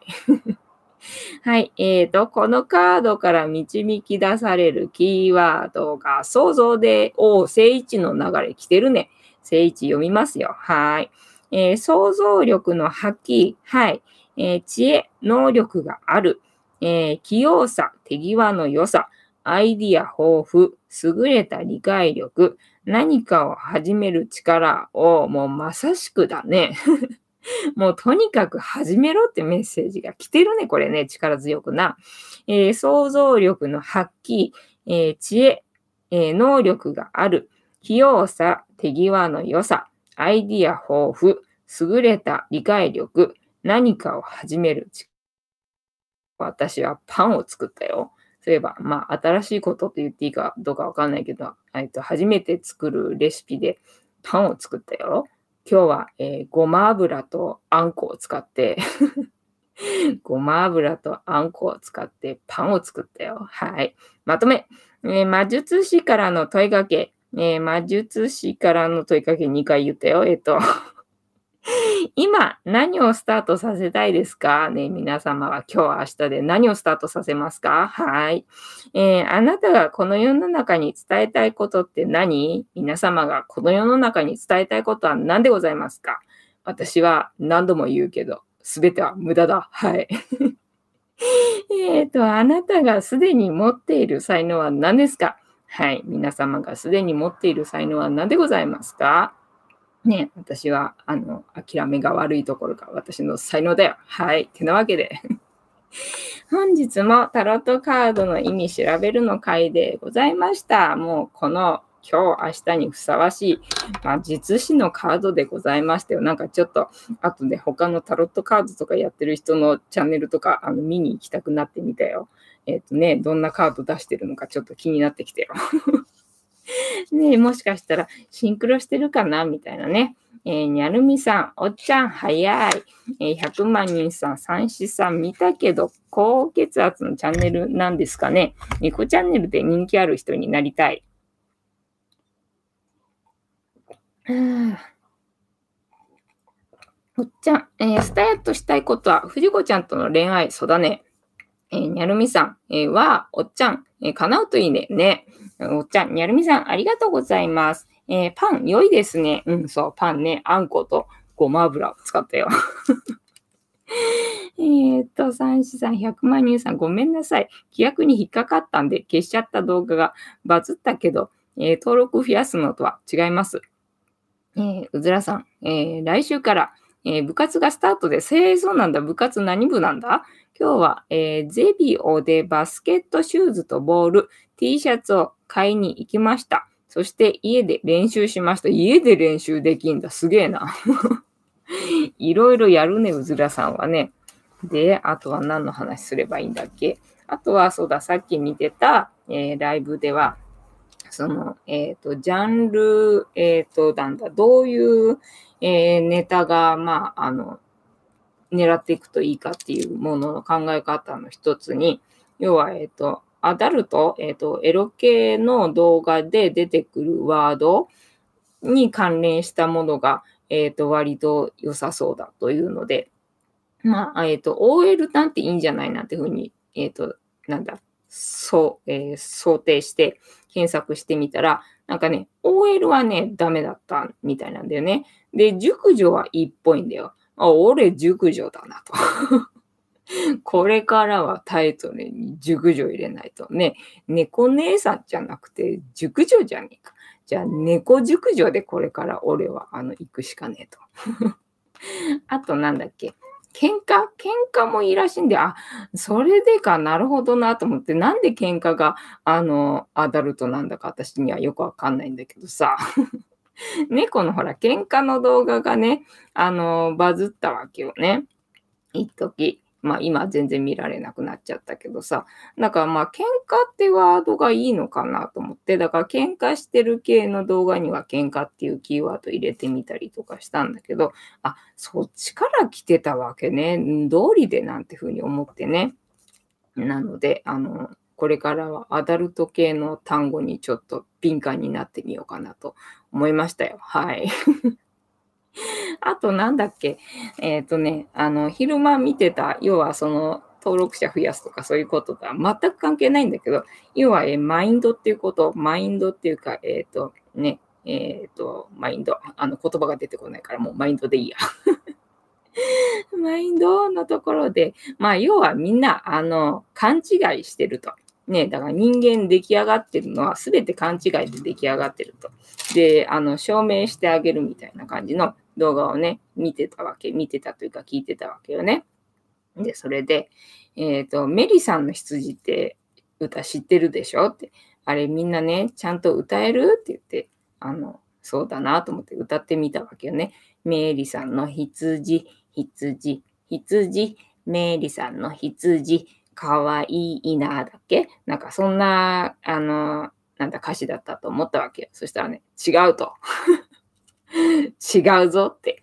はい。えっ、ー、と、このカードから導き出されるキーワードが、想像で、お正位の流れ来てるね。正位読みますよ。はい。えー、想像力の発揮。はい。えー、知恵、能力がある。え器用さ、手際の良さ。アイディア豊富。優れた理解力。何かを始める力を、もうまさしくだね。(laughs) もうとにかく始めろってメッセージが来てるね、これね、力強くな。えー、想像力の発揮、えー、知恵、えー、能力がある、器用さ、手際の良さ、アイディア豊富、優れた理解力、何かを始める力。私はパンを作ったよ。そういえば、まあ、新しいことと言っていいかどうかわかんないけど、えっと、初めて作るレシピでパンを作ったよ。今日は、えー、ごま油とあんこを使って (laughs) ごま油とあんこを使ってパンを作ったよ。はい。まとめ。えー、魔術師からの問いかけ。えー、魔術師からの問いかけ2回言ったよ。えっと (laughs) 今、何をスタートさせたいですか？ね、皆様は今日、明日で。何をスタートさせますか？はい、えー、あなたがこの世の中に伝えたいことって何？皆様がこの世の中に伝えたいことは何でございますか？私は何度も言うけど、すべては無駄だ。はい。(laughs) えっと、あなたがすでに持っている才能は何ですか？はい。皆様がすでに持っている才能は何でございますか？ね、私は、あの、諦めが悪いところが私の才能だよ。はい。ってなわけで (laughs) 本日もタロットカードの意味調べるの回でございました。もうこの今日、明日にふさわしい、まあ、実師のカードでございましたよ。なんかちょっと、後で他のタロットカードとかやってる人のチャンネルとか、あの、見に行きたくなってみたよ。えっ、ー、とね、どんなカード出してるのかちょっと気になってきたよ。(laughs) ねもしかしたらシンクロしてるかな？みたいなね。えー、にゃるみさん、おっちゃん、早い。えー、100万人さん、三子さん、見たけど、高血圧のチャンネルなんですかね？猫チャンネルで人気ある人になりたい。おっちゃん、えー、スタイルとしたいことは、藤子ちゃんとの恋愛、そうだね。えー、にゃるみさん、えー、は、おっちゃん、えー、叶うといいね。ね。おっちゃん、にゃるみさん、ありがとうございます。えー、パン、良いですね。うん、そう、パンね、あんことごま油を使ったよ。(laughs) えっと、三子さん、百万人さん、ごめんなさい。規約に引っかかったんで消しちゃった動画がバズったけど、えー、登録増やすのとは違います。えー、うずらさん、えー、来週から、え、部活がスタートで、せーそうなんだ。部活何部なんだ？今日は、えー、ゼビオでバスケットシューズとボール、T シャツを買いに行きました。そして家で練習しました。家で練習できんだ。すげえな。(laughs) いろいろやるね、うずらさんはね。で、あとは何の話すればいいんだっけ？あとは、そうだ、さっき見てた、えー、ライブでは、その、えっ、ー、と、ジャンル、えっ、ー、と、なんだ、どういう、えネタが、まあ、あの、狙っていくといいかっていうものの考え方の一つに、要は、えっ、と、アダルト、えっ、と、エロ系の動画で出てくるワードに関連したものが、えっ、と、割と良さそうだというので、まあ、えっ、と、OL なんていいんじゃないなんていうふうに、えっ、と、なんだ、そう、えー、想定して検索してみたら、なんかね、OL はね、ダメだったみたいなんだよね。で、熟女はいいっぽいんだよ。あ、俺熟女だなと。(laughs) これからはタイトルに熟女入れないとね、猫姉さんじゃなくて熟女じゃねえか。じゃあ猫熟女でこれから俺はあの行くしかねえと。(laughs) あとなんだっけ？喧嘩？喧嘩もいいらしいんで、あ、それでか、なるほどなと思って、なんで喧嘩が、あの、アダルトなんだか私にはよくわかんないんだけどさ。(laughs) 猫のほら、喧嘩の動画がね、あの、バズったわけよね。一時。まあ今全然見られなくなっちゃったけどさ。だかまあ喧嘩ってワードがいいのかなと思って、だから喧嘩してる系の動画には喧嘩っていうキーワード入れてみたりとかしたんだけど、あ、そっちから来てたわけね。道理でなんてふうに思ってね。なので、あの、これからはアダルト系の単語にちょっと敏感になってみようかなと思いましたよ。はい。(laughs) あとなんだっけ、えっ、ー、とね、あの、昼間見てた、要はその、登録者増やすとかそういうこととは全く関係ないんだけど、要は、えマインドっていうこと、マインドっていうか、えっ、ー、と、ね、えっ、ー、と、マインド、あの、言葉が出てこないからもうマインドでいいや。(laughs) マインドのところで、まあ、要はみんな、あの、勘違いしてると。ね、だから人間出来上がってるのは全て勘違いで出来上がってると。で、あの、証明してあげるみたいな感じの動画をね、見てたわけ、見てたというか聞いてたわけよね。で、それで、えっ、ー、と、メリさんの羊って歌知ってるでしょって、あれみんなね、ちゃんと歌えるって言って、あの、そうだなと思って歌ってみたわけよね。メリさんの羊、羊、羊、メリさんの羊、かわいいなだっけ？なんかそんな、あの、なんだ歌詞だったと思ったわけよ。そしたらね、違うと。違うぞって。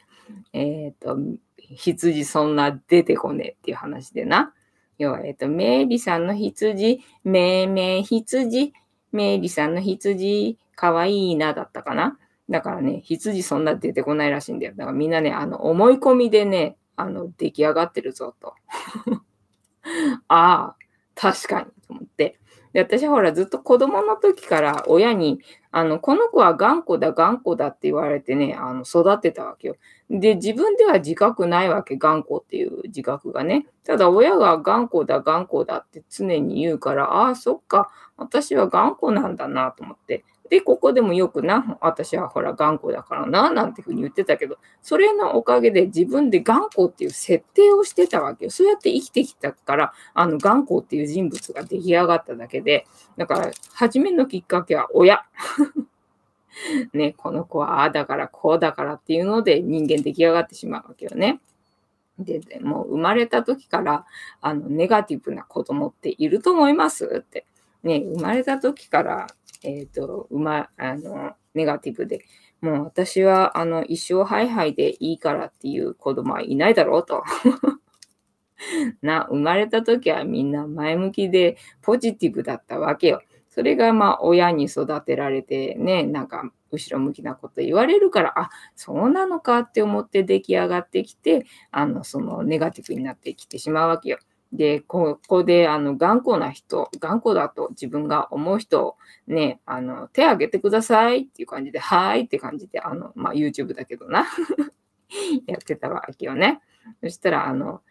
えっ、ー、と、羊そんな出てこねえっていう話でな。要は、えっ、ー、と、メイリさんの羊、めいめい羊、メイリさんの羊、かわいいなだったかな。だからね、羊そんな出てこないらしいんだよ。だからみんなね、あの、思い込みでね、あの、出来上がってるぞと。(laughs) ああ、確かにと思って。で、私はほらずっと子供の時から親に、あの、この子は頑固だ、頑固だって言われてね、あの、育てたわけよ。で、自分では自覚ないわけ、頑固っていう自覚がね。ただ、親が頑固だ、頑固だって常に言うから、ああ、そっか、私は頑固なんだなと思って。で、ここでもよくな、私はほら頑固だからな、なんていうふうに言ってたけど、それのおかげで自分で頑固っていう設定をしてたわけよ。そうやって生きてきたから、あの頑固っていう人物が出来上がっただけで、だから、初めのきっかけは親。(laughs) ね、この子はああだからこうだからっていうので人間出来上がってしまうわけよね。で、でもう生まれた時からあのネガティブな子供っていると思いますって。ね、生まれた時からえっ、ー、と、うま、あの、ネガティブで、もう私は、あの、一生ハイハイでいいからっていう子供はいないだろうと。(laughs) な、生まれた時はみんな前向きでポジティブだったわけよ。それがまあ親に育てられてね、なんか後ろ向きなこと言われるから、あ、そうなのかって思って出来上がってきて、あの、そのネガティブになってきてしまうわけよ。で、ここで、あの、頑固な人、頑固だと自分が思う人を、ね、あの、手挙げてくださいっていう感じで、はいって感じで、あの、まあ、YouTube だけどな (laughs) やってたわけよね。そしたら、あの、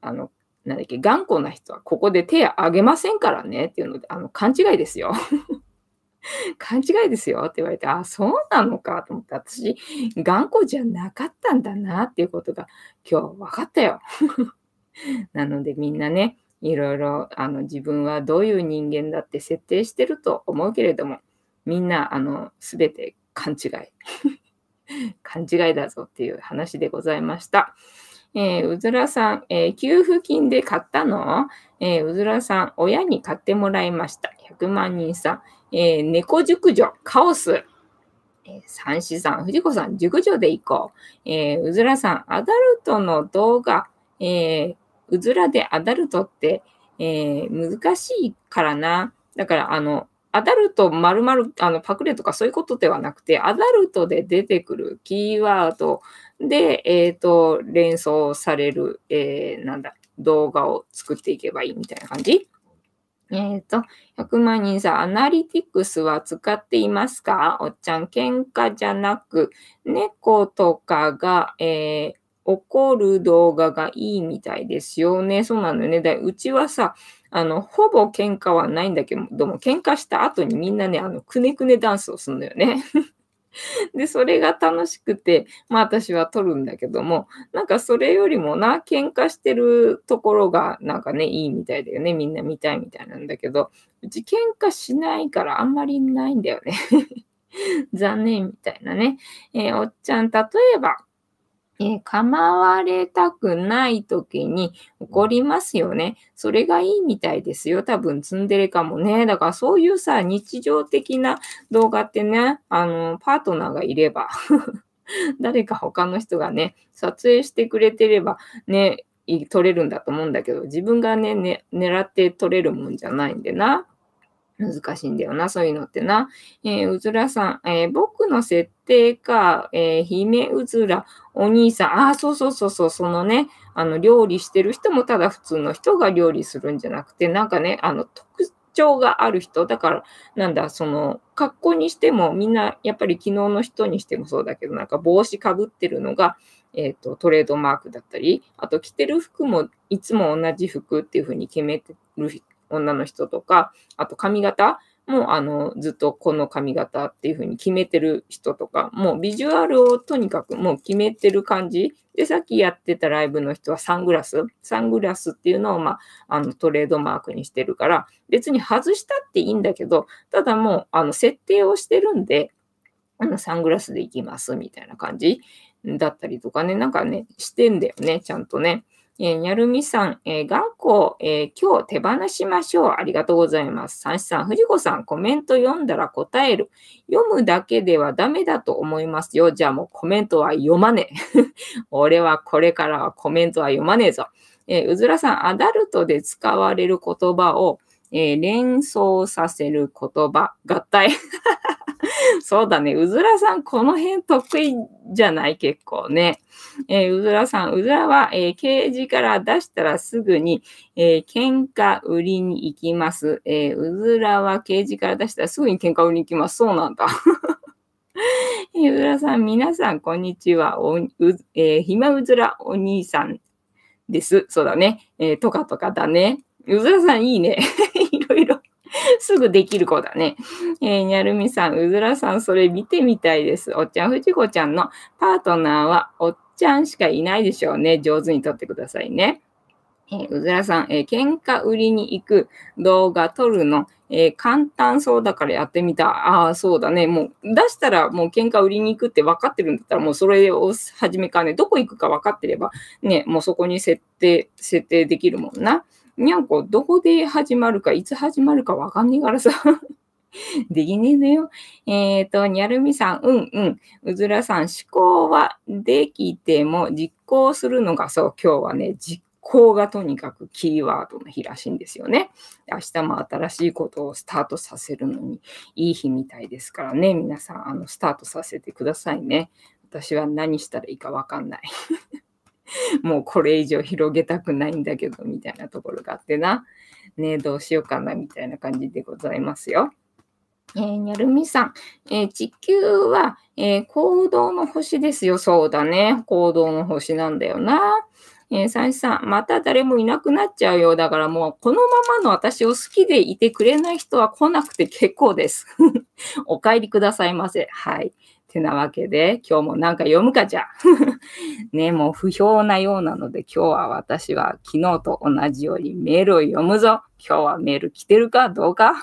あの、なんだっけ、頑固な人はここで手挙げませんからねっていうので、あの、勘違いですよ。(laughs) 勘違いですよって言われて、あ、そうなのかと思って、私、頑固じゃなかったんだなっていうことが今日分かったよ。(laughs) なのでみんなね、いろいろあの自分はどういう人間だって設定してると思うけれども、みんなあの全て勘違い。(laughs) 勘違いだぞっていう話でございました。えー、うずらさん、えー、給付金で買ったの？えー、うずらさん、親に買ってもらいました。100万人さん、え、猫熟女、カオス。え、三子さん、藤子さん、熟女で行こう。え、うずらさん、アダルトの動画、えー、うずらでアダルトって、えー、難しいからな。だから、あの、アダルト丸々あのパクレとかそういうことではなくて、アダルトで出てくるキーワードで、えっ、ー、と、連想される、えー、なんだ、動画を作っていけばいいみたいな感じえっ、ー、と、100万人さん、アナリティクスは使っていますか？おっちゃん、喧嘩じゃなく、猫とかが、えー、怒る動画がいいみたいですよね。そうなのよね。だうちはさ、あの、ほぼ喧嘩はないんだけども、喧嘩した後にみんなね、あの、くねくねダンスをするのよね。(laughs) で、それが楽しくて、まあ私は撮るんだけども、なんかそれよりもな、喧嘩してるところがなんかね、いいみたいだよね。みんな見たいみたいなんだけど、うち喧嘩しないからあんまりないんだよね。(laughs) 残念みたいなね。えー、おっちゃん、例えば、えー、構われたくない時に怒りますよね。それがいいみたいですよ。多分ツンデレかもね。だからそういうさ、日常的な動画ってね、あの、パートナーがいれば (laughs) 誰か他の人がね、撮影してくれてればね、撮れるんだと思うんだけど、自分がね、ね狙って撮れるもんじゃないんでな。難しいんだよな、そういうのってな。えー、うずらさん、えー、僕の設定か、えー、姫うずら、お兄さん、ああ、そうそうそうそう、そのね、あの、料理してる人もただ普通の人が料理するんじゃなくて、なんかね、あの、特徴がある人、だから、なんだ、その、格好にしても、みんな、やっぱり昨日の人にしてもそうだけど、なんか帽子かぶってるのが、えっ、と、トレードマークだったり、あと着てる服もいつも同じ服っていうふうに決めてる女の人とか、あと髪型もあのずっとこの髪型っていう風に決めてる人とか、もうビジュアルをとにかくもう決めてる感じ。で、さっきやってたライブの人はサングラス。サングラスっていうのを、まあ、あのトレードマークにしてるから、別に外したっていいんだけど、ただもうあの設定をしてるんで、あのサングラスで行きますみたいな感じだったりとかね、なんかね、してんだよね、ちゃんとね。えー、にゃるみさん、えー、頑固、えー、今日手放しましょう。ありがとうございます。三子さん、藤子さん、コメント読んだら答える。読むだけではダメだと思いますよ。じゃあもうコメントは読まねえ。(laughs) 俺はこれからはコメントは読まねえぞ。え、うずらさん、アダルトで使われる言葉を、えー、連想させる言葉、合体。(laughs) そうだね。うずらさん、この辺得意じゃない？結構ね。えー、うずらさん、うずらは、えー、ケージから出したらすぐに、えー、喧嘩売りに行きます。え、うずらはケージから出したらすぐに喧嘩売りに行きます。そうなんだ。(laughs) えー、うずらさん、皆さん、こんにちは。おうえ、ひまうずらお兄さんです。そうだね。え、とかとかだね。うずらさん、いいね。(laughs) いろいろすぐできる子だね。えー、にゃるみさん、うずらさん、それ見てみたいです。おっちゃん、ふじこちゃんのパートナーはおっちゃんしかいないでしょうね。上手に撮ってくださいね。えー、うずらさん、えー、喧嘩売りに行く動画撮るの、えー、簡単そうだからやってみた。ああ、そうだね。もう出したらもう喧嘩売りに行くって分かってるんだったらもうそれを始めかね、どこ行くか分かってればね、もうそこに設定、設定できるもんな。にゃんこ、どこで始まるか、いつ始まるかわかんねえからさ。(laughs) できねえのよ。えっ、ー、と、にゃるみさん、うんうん。うずらさん、思考はできても実行するのが、そう、今日はね、実行がとにかくキーワードの日らしいんですよね。明日も新しいことをスタートさせるのにいい日みたいですからね。皆さん、あの、スタートさせてくださいね。私は何したらいいかわかんない。(laughs) (laughs) もうこれ以上広げたくないんだけど、みたいなところがあってな。ねどうしようかな、みたいな感じでございますよ。えー、にゃるみさん、えー、地球は、えー、行動の星ですよ。そうだね。行動の星なんだよな。えー、三さん、また誰もいなくなっちゃうよ。だからもう、このままの私を好きでいてくれない人は来なくて結構です。(laughs) お帰りくださいませ。はい。てなわけで、今日もなんか読むかじゃ。(laughs) ね、もう不評なようなので、今日は私は昨日と同じようにメールを読むぞ。今日はメール来てるかどうか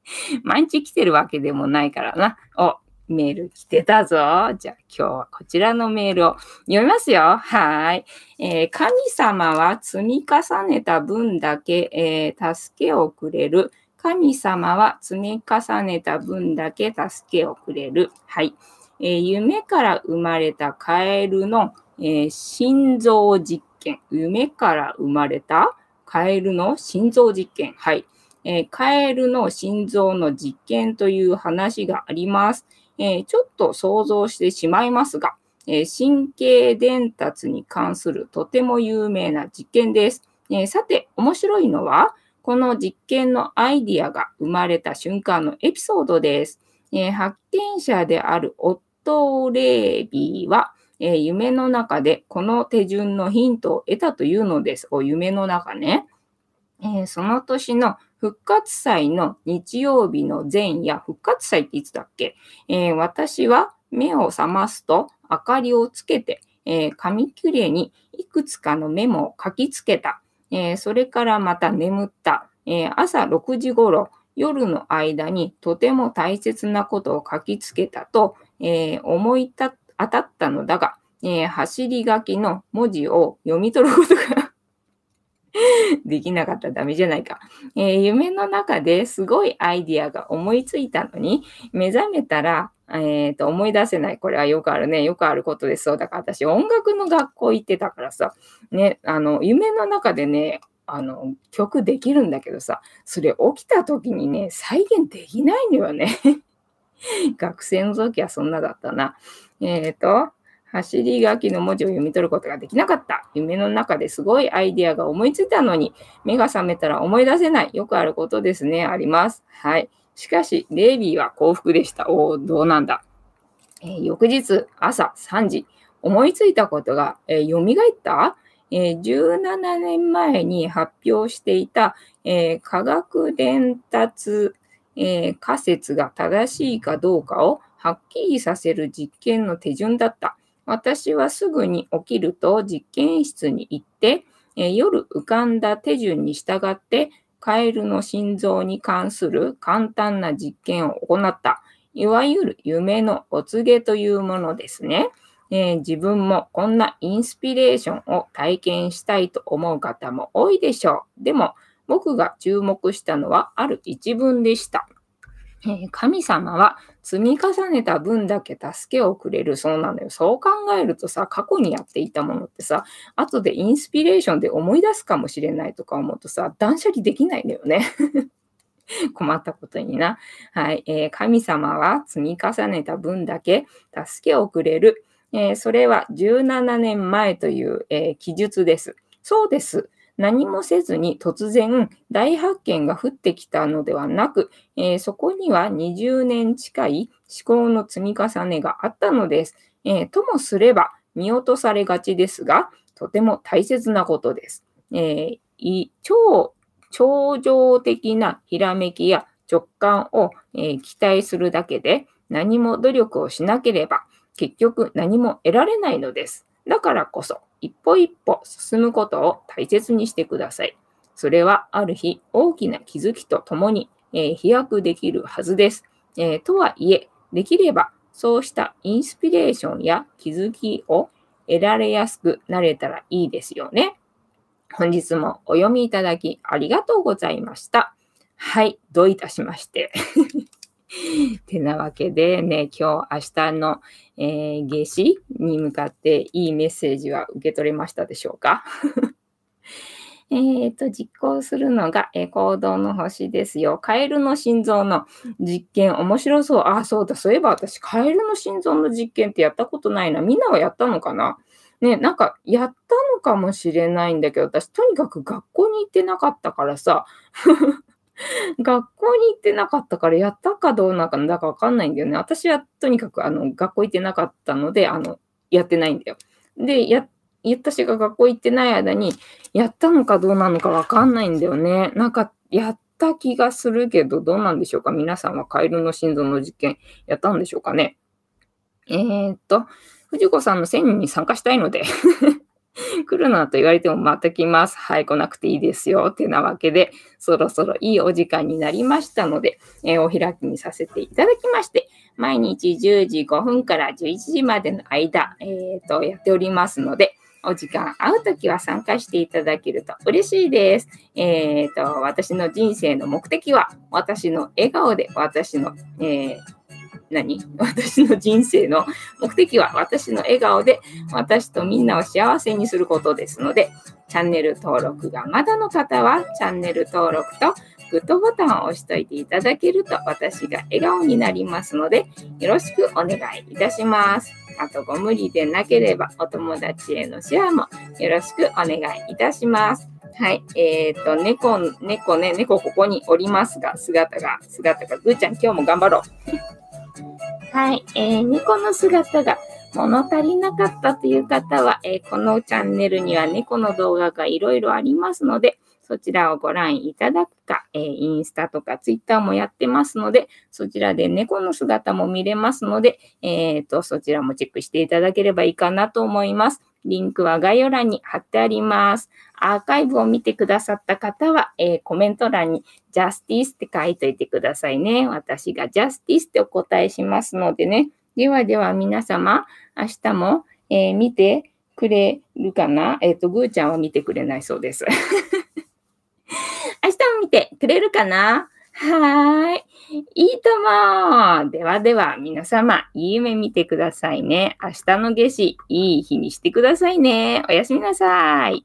(laughs) 毎日来てるわけでもないからな。お、メール来てたぞ。じゃあ今日はこちらのメールを読みますよ。はい。えー、神様は積み重ねた分だけ、えー、助けをくれる。神様は積み重ねた分だけ助けをくれる。はい。えー、夢から生まれたカエルの、え、心臓実験、夢から生まれたカエルの心臓実験。はい。え、カエルの心臓の実験という話があります。えー、ちょっと想像してしまいますが、えー、神経伝達に関するとても有名な実験です。えさて、面白いのは、この実験のアイディアが生まれた瞬間のエピソードです。え発見者であるオットー・レービーは、え夢の中でこの手順のヒントを得たというのです。お夢の中ね。えその年の復活祭の日曜日の前夜、復活祭っていつだっけ、えー、私は目を覚ますと明かりをつけて、えー、紙切れにいくつかのメモを書きつけた。えー、それからまた眠った。え朝6時頃、夜の間にとても大切なことを書きつけたと、え思い当たったのだが、え走り書きの文字を読み取ることができなかったらダメじゃないか。えー、夢の中ですごいアイディアが思いついたのに、目覚めたら、えー、と思い出せない。これはよくあるね。よくあることです。そうだから私音楽の学校行ってたからさ、ね、あの、夢の中でね、あの、曲できるんだけどさ、それ起きた時にね、再現できないのよね。(laughs) 学生の時はそんなだったな。えっ、ー、と、走り書きの文字を読み取ることができなかった。夢の中ですごいアイディアが思いついたのに、目が覚めたら思い出せない。よくあることですね。あります。はい。しかし、レイビーは幸福でした。おお、どうなんだ。えー、翌日、朝3時、思いついたことが、えー、蘇った、えー、17年前に発表していた、えー、科学伝達、えー、仮説が正しいかどうかをはっきりさせる実験の手順だった。私はすぐに起きると実験室に行って、え夜浮かんだ手順に従ってカエルの心臓に関する簡単な実験を行った。いわゆる夢のお告げというものですね。えー、自分もこんなインスピレーションを体験したいと思う方も多いでしょう。でも僕が注目したのはある一文でした。え神様は積み重ねた分だけ助けをくれるそうなのよ。そう考えるとさ、過去にやっていたものってさ、後でインスピレーションで思い出すかもしれないとか思うとさ、断捨離できないんだよね。(laughs) 困ったことにな。はい、えー、神様は積み重ねた分だけ助けをくれる。えー、それは17年前という、えー、記述です。そうです。何もせずに突然大発見が降ってきたのではなく、えー、そこには20年近い思考の積み重ねがあったのです。えー、ともすれば見落とされがちですが、とても大切なことです。えー、超超常的なひらめきや直感を、え期待するだけで何も努力をしなければ結局何も得られないのです。だからこそ一歩一歩進むことを大切にしてください。それはある日大きな気づきとともに、え、飛躍できるはずです。え、とはいえ、できればそうしたインスピレーションや気づきを得られやすくなれたらいいですよね。本日もお読みいただきありがとうございました。はい、どういたしまして。てなわけでね、今日、明日の、えー、夏至に向かっていいメッセージは受け取れましたでしょうか？(laughs) えっと、実行するのが、えー、行動の星ですよ。カエルの心臓の実験、面白そう。あ、そうだ。そういえば私、カエルの心臓の実験ってやったことないな。みんなはやったのかな？ね、なんか、やったのかもしれないんだけど、私、とにかく学校に行ってなかったからさ、(laughs) 学校に行ってなかったからやったかどうなのかわかんないんだよね。私はとにかくあの学校行ってなかったので、あの、やってないんだよ。で、や、私が学校行ってない間に、やったのかどうなのかわかんないんだよね。なんか、やった気がするけど、どうなんでしょうか？皆さんはカエルの心臓の実験やったんでしょうかね？えー、っと、藤子さんの1000人に参加したいので (laughs) 来るなと言われてもまた来ます。はい、来なくていいですよ。ってなわけで、そろそろいいお時間になりましたので、えー、お開きにさせていただきまして、毎日10時5分から11時までの間、えー、と、やっておりますので、お時間合うときは参加していただけると嬉しいです。えっ、ー、と、私の人生の目的は、私の笑顔で私の、えー何？私の人生の目的は私の笑顔で私とみんなを幸せにすることですので、チャンネル登録がまだの方はチャンネル登録とグッドボタンを押しといていただけると私が笑顔になりますので、よろしくお願いいたします。あとご無理でなければお友達へのシェアもよろしくお願いいたします。はい。えっ、ー、と、猫、猫ね、猫ここにおりますが、姿が、姿が、ぐーちゃん今日も頑張ろう。はい。えー、猫の姿が物足りなかったという方は、えー、このチャンネルには猫の動画がいろいろありますので、そちらをご覧いただくか、えー、インスタとかツイッターもやってますので、そちらで猫の姿も見れますので、えー、と、そちらもチェックしていただければいいかなと思います。リンクは概要欄に貼ってあります。アーカイブを見てくださった方は、えー、コメント欄にジャスティスって書いといてくださいね。私がジャスティスってお答えしますのでね。ではでは皆様、明日も、えー、見てくれるかな？えっ、ー、と、ぐーちゃんは見てくれないそうです。(laughs) 明日も見てくれるかな？はーい。いいとも。ではでは、皆様、いい夢見てくださいね。明日の夏至、いい日にしてくださいね。おやすみなさい。